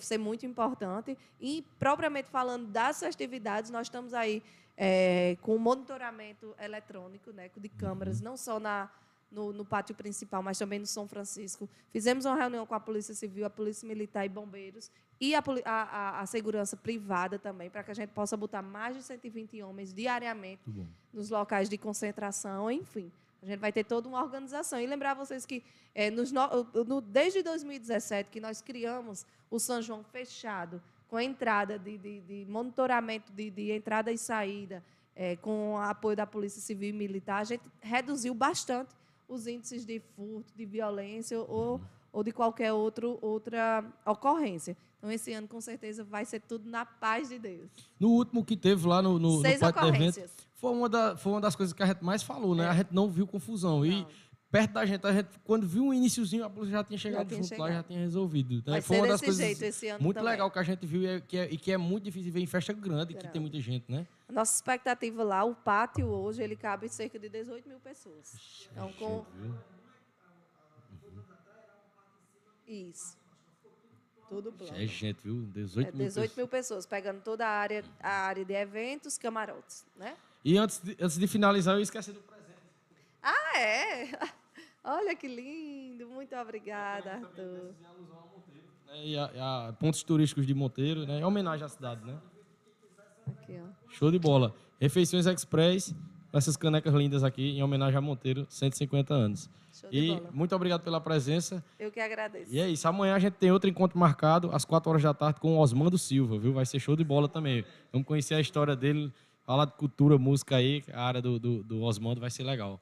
[SPEAKER 2] ser muito importante. E, propriamente falando das festividades, nós estamos aí é, com monitoramento eletrônico, né, de câmeras, não só na, no, no pátio principal, mas também no São Francisco. Fizemos uma reunião com a Polícia Civil, a Polícia Militar e Bombeiros e a, a, a- segurança privada também, para que a gente possa botar mais de 120 homens diariamente nos locais de concentração, enfim. A gente vai ter toda uma organização. E lembrar vocês que eh, nos no- desde 2017 que nós criamos o São João fechado, com a entrada de, de- de monitoramento de, de entrada e saída, eh, com o apoio da Polícia Civil e Militar, a gente reduziu bastante os índices de furto, de violência ou, ou de qualquer outro, outra ocorrência. Então, esse ano, com certeza, vai ser tudo na paz de Deus.
[SPEAKER 1] No último que teve lá no, no, no
[SPEAKER 2] Seis
[SPEAKER 1] pátio do evento, foi uma, da- foi uma das coisas que a gente mais falou, né?
[SPEAKER 2] É.
[SPEAKER 1] A gente não viu confusão. E
[SPEAKER 2] Não.
[SPEAKER 1] perto da gente, a gente, quando viu um iniciozinho, a polícia já tinha chegado
[SPEAKER 2] tinha
[SPEAKER 1] junto lá,
[SPEAKER 2] chegado.
[SPEAKER 1] já tinha resolvido. Né? Foi uma das coisas
[SPEAKER 2] jeito esse ano
[SPEAKER 1] muito
[SPEAKER 2] também.
[SPEAKER 1] legal que a gente viu e, é- que é, e que é muito difícil ver em festa grande, que
[SPEAKER 2] Grande.
[SPEAKER 1] tem muita gente, né?
[SPEAKER 2] A Nossa expectativa lá, o pátio hoje, ele cabe cerca de 18 mil pessoas. Então, com...
[SPEAKER 1] Viu?
[SPEAKER 2] Isso. Tudo plano.
[SPEAKER 1] É gente, viu? 18
[SPEAKER 2] É,
[SPEAKER 1] mil
[SPEAKER 2] 18
[SPEAKER 1] pessoas.
[SPEAKER 2] mil pessoas, pegando toda a área, a área de eventos, camarotes, né?
[SPEAKER 1] E antes de, antes de finalizar, eu esqueci do presente.
[SPEAKER 2] Ah, é? Olha que lindo. Muito obrigada, Arthur.
[SPEAKER 1] Né? E a, a pontos turísticos de Monteiro, né? É homenagem à cidade, né? Show de bola. Refeições Express, essas canecas lindas aqui, em homenagem a Monteiro, 150 anos.
[SPEAKER 2] Show de
[SPEAKER 1] E
[SPEAKER 2] bola.
[SPEAKER 1] muito obrigado pela presença.
[SPEAKER 2] Eu que agradeço.
[SPEAKER 1] E é isso. Amanhã a gente tem outro encontro marcado, às 4 horas da tarde, com o Osmando Silva, viu? Vai ser show de bola também. Vamos conhecer a história dele, falar de cultura, música aí, a área do, do, do Osmando vai ser legal.